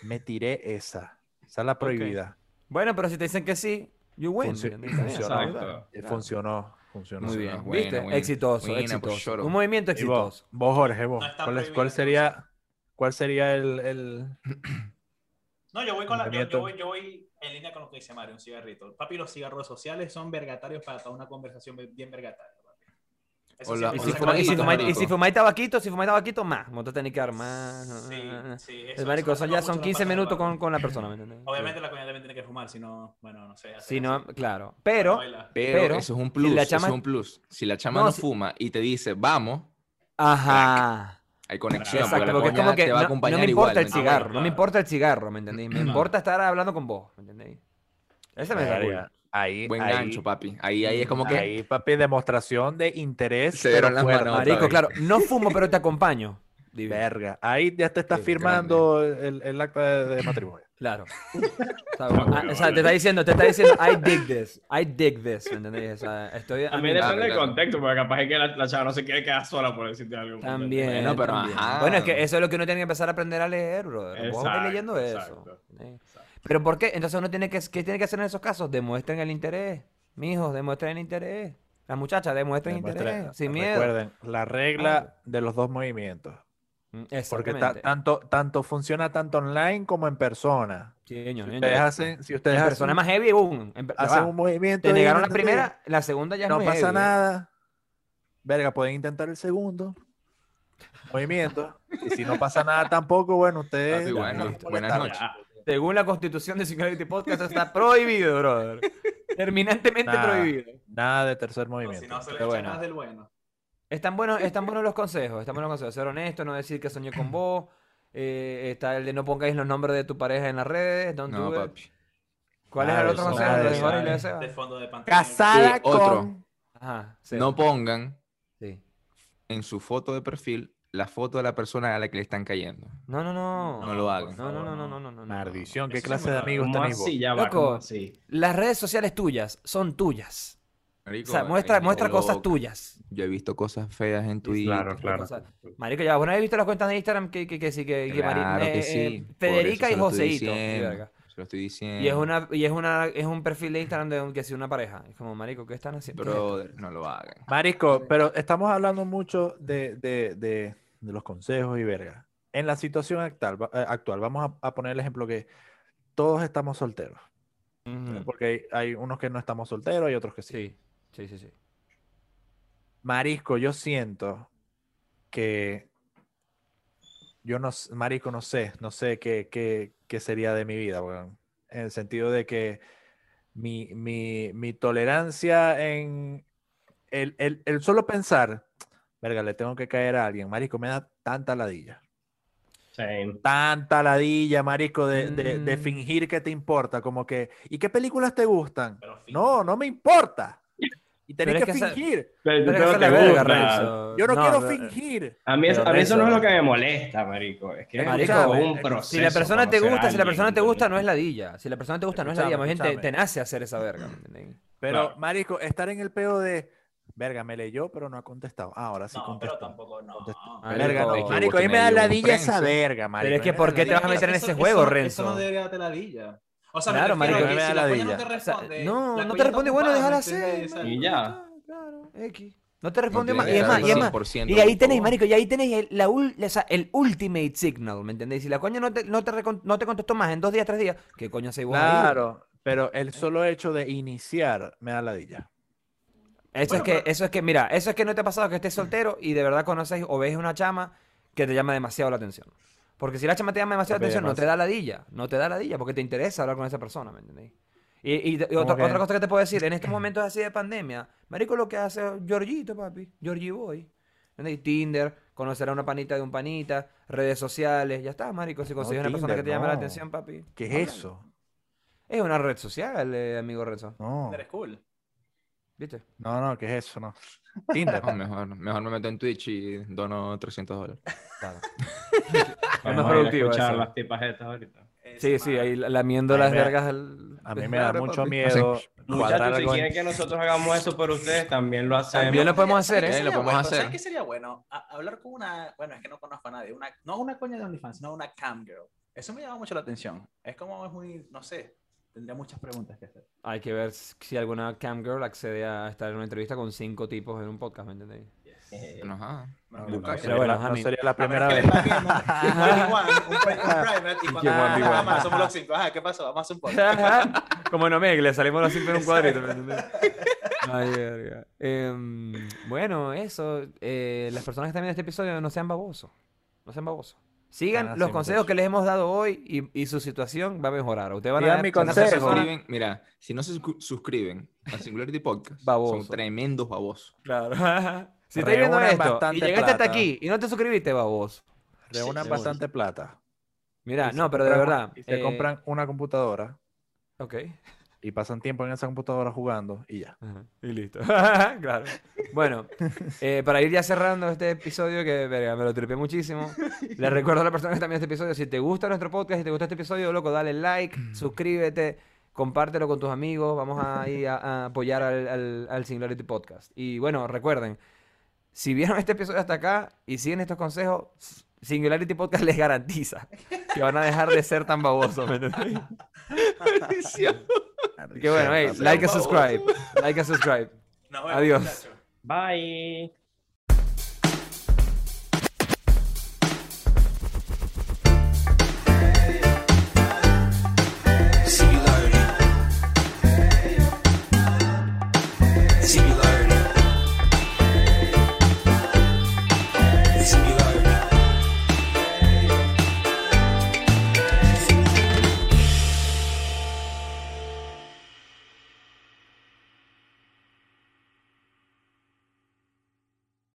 me tiré esa. Esa es la prohibida. Bueno, pero si te dicen que sí, you win. Funcio- funcionó. Eh, Funcionó, funcionó. Muy bien. ¿Viste? buena. Exitoso, Buena, exitoso. pues, lloro. Un movimiento vos, exitoso. vos, Jorge, vos, No ¿cuál, es- sería, cuál sería el, el- No, yo voy con la, yo voy, yo voy en línea con lo que dice Mario, un cigarrito. Papi, los cigarros sociales son vergatarios para toda una conversación bien vergataria. papi. Eso O sí la- Y si, la fumáis, y si fumáis- y si fumáis tabaquito, si fumáis tabaquito, más. Vos te tenés que dar más. Sí, sí, El eso- marico, eso eso ya son nos 15 pasa en el minutos con, con la persona, ¿me entiendes? Obviamente la coña también tiene que fumar, si no, bueno, no sé. Si no, así. claro. Pero. Pero, Pero, eso es un si plus, la eso chama- es un plus. Si la chama No, no, si- fuma y te dice, vamos, ajá. Hay conexión. Exacto, porque la porque es como que te va a no, acompañar no me igual, importa el ¿me cigarro, no me importa el cigarro, ¿me entendéis? Me importa estar hablando con vos, ¿me entendéis? Ese me da Ahí, Buen ahí- gancho, papi. Ahí, ahí es como que... Ahí, papi, demostración de interés. Se pero dieron las manos. Marico, claro, no fumo, pero te acompaño. Verga. Ahí ya te estás Sí, firmando el, el acta de, de matrimonio. Claro. O sea, ah, o sea, te está diciendo, te está diciendo, I dig this, I dig this, ¿me entendéis? O sea, estoy... También depende del contexto, porque capaz es que la, la chava no se quiere quedar sola por decirte algo. También, Bueno, pero también. ajá. Bueno, es que eso es lo que uno tiene que empezar a aprender a leer, bro. Vos leyendo eso. exacto. ¿eh? Pero ¿por qué? Entonces uno tiene que, ¿qué tiene que hacer en esos casos? Demuestren el interés. Mijos, demuestren el interés. Las muchachas, demuestren Demuestra- interés. Sin miedo. Recuerden, la regla de los dos movimientos. Mm, Porque tanto, tanto funciona tanto online como en persona. Sí, señor, Si ustedes hacen, si ustedes persona hacen, es más heavy, boom. En hacen un movimiento. Te negaron la primera, la segunda ya no muy pasa heavy, nada. Verga, pueden intentar el segundo movimiento. Y si no pasa nada tampoco, bueno, ustedes. Bueno, no buenas noches. Según la constitución de Singularity Podcast está prohibido, brother. Terminantemente prohibido. Nada de tercer movimiento. si no, se le echa bueno. más del bueno. Están buenos, están buenos los consejos, están buenos los consejos. Ser honesto, no decir que soñé con vos. eh, está el de no pongáis los nombres de tu pareja en las redes. Don't No, do papi. ¿Cuál es el de otro consejo? nada ¿Lo de fondo de pantalla. Casada Sí, otro. con. Ajá, sí. No pongan sí. en su foto de perfil la foto de la persona a la que le están cayendo. No, no, no. No lo hagan. No, no, no, no, no, no, no. Maldición, ¿qué clase sí de amigos ¿Cómo tenéis vos? así? Ya va, Loco. Las redes sociales tuyas son tuyas. Marico, O sea, muestra, muestra cosas tuyas. Yo he visto cosas feas en Twitter. Claro, Cosas- Marico, ya, bueno, he visto las cuentas de Instagram que, que, que sí, que, que Claro eh, que eh, sí. Federica y se lo estoy Joseito. lo estoy diciendo. Y es una, y es una, es un perfil de Instagram de un- que si una pareja. Es como, marico, ¿qué están haciendo? ¿Qué es? Brother, no lo hagan. Marisco, pero estamos hablando mucho de, de- de- de los consejos y verga. En la situación actual, eh, actual vamos a, a poner el ejemplo que todos estamos solteros. Porque hay, hay unos que no estamos solteros y otros que sí. Sí, sí, sí, sí. Marisco, yo siento que yo no, Marisco, no sé, no sé qué, qué, qué sería de mi vida, weón. En el sentido de que mi, mi, mi tolerancia en el, el, el solo pensar, verga, le tengo que caer a alguien, Marisco, me da tanta ladilla. Same. Tanta ladilla, Marisco, de, de, de Mm. fingir que te importa, como que, ¿y qué películas te gustan? No, no me importa. Y tenés Pero es que fingir. Pero, Pero pero verga. Yo no, quiero no, fingir. A mí, eso- Pero a mí eso no es lo que me molesta, marico. Es que Marico, es eh, un si proceso. Si la persona te gusta, si la persona te gusta, no es ladilla. Si la persona te gusta, no es ladilla. Más bien te, nace hacer esa verga. Pero, Claro. Marico, estar en el peo de, verga, me leyó, pero no ha contestado. Ah, ahora sí No, pero contestó. tampoco, no. Contestó. Marico, Verga, no. es que Marico, ahí me da ladilla esa verga, Marico. Pero es que, ¿por qué te vas a ladilla. meter en ese juego, Renzo? Eso no debería darte la villa. O sea, Claro, me refiero marico, que me da si la la no te O sea, responde, no, no te responde, bueno, déjala marico, Y ya. Claro, X. No te responde más. Y es más, y es más. 100% Y ahí tenéis, marico, y ahí tenéis el, la ul- o sea, el ultimate signal, ¿me entendéis? Si la coña no te, no, te no te contestó más en dos días, tres días, ¿qué coño se vos ahí? Claro, pero el solo hecho de iniciar me da ladilla. Eso Bueno, es que, pero- eso es que, mira, eso es que no te ha pasado que estés soltero y de verdad conoces o ves una chama que te llama demasiado la atención. Porque si la chama te llama demasiado la Papi, atención, no te da ladilla. No te da ladilla porque te interesa hablar con esa persona, ¿me entendéis? Y, y- y ¿Cómo otra, que? otra cosa que te puedo decir, en estos momentos así de pandemia, marico, lo que hace Georgito, papi, Georgie Boy. ¿entendéis? Tinder, conocer a una panita de un panita, redes sociales, ya está, marico. Si consigues una persona Tinder, que te llame la no. atención, papi. ¿Qué es eso? Es una red social, eh, amigo Renzo. No, Eres cool. ¿Viste? no, no, ¿qué es eso? No. Tinder. No, mejor, mejor me meto en Twitch y dono 300 dólares. Claro. Ir a productivo escuchar eso. las tipas estas ahorita. Sí, sí, ahí lamiendo las me- vergas. del- A mí me da mucho miedo cuadrar Muchachos, si quieren que nosotros hagamos eso por ustedes, también lo hacemos. También lo podemos hacer, ¿Sabes ¿eh? Lo sería podemos bueno? hacer. ¿Sabes qué sería bueno? A- hablar con una, bueno, es que no conozco a nadie, una, no una coña de OnlyFans, sino una cam girl. Eso me llama mucho la atención. Es como es muy, no sé, tendría muchas preguntas que hacer. Hay que ver si alguna camgirl accede a estar en una entrevista con cinco tipos en un podcast, ¿me entendéis? Eh, Bueno, ajá. No, no pero sería bueno, la- no sería la primera vez. somos los cinco. Ajá, ¿qué pasó? Vamos a hacer un podcast. Como no me, que le salimos los cinco en un cuadrito. Ay. Em, bueno, eso. eh, las personas que están viendo este episodio no sean babosos. No sean babosos. Sigan Ah, los sí, consejos muchachos. que les hemos dado hoy y, y su situación va a mejorar. Ustedes van a mi No consejo. suscriben, mira, si no se suscri- suscriben a Singularity Podcast, Baboso. son tremendos babosos. Claro. si estás viendo esto y llegaste hasta aquí y no te suscribiste, baboso. Reúnan Sí, bastante plata. Mira, no, pero de verdad. Y se eh, compran una computadora Ok. y pasan tiempo en esa computadora jugando y ya. Ajá, Y listo. claro. Bueno, eh, para ir ya cerrando este episodio, que verga, me lo tripé muchísimo. Les recuerdo a las personas que están viendo este episodio: si te gusta nuestro podcast, si te gusta este episodio, loco, dale like, suscríbete, compártelo con tus amigos. Vamos a ir a, a apoyar al, al, al Singularity Podcast. Y bueno, recuerden: si vieron este episodio hasta acá y siguen estos consejos, Singularity Podcast les garantiza que van a dejar de ser tan babosos. ¿me? Que bueno, hey, like and subscribe. Like and subscribe. Adiós. Bye.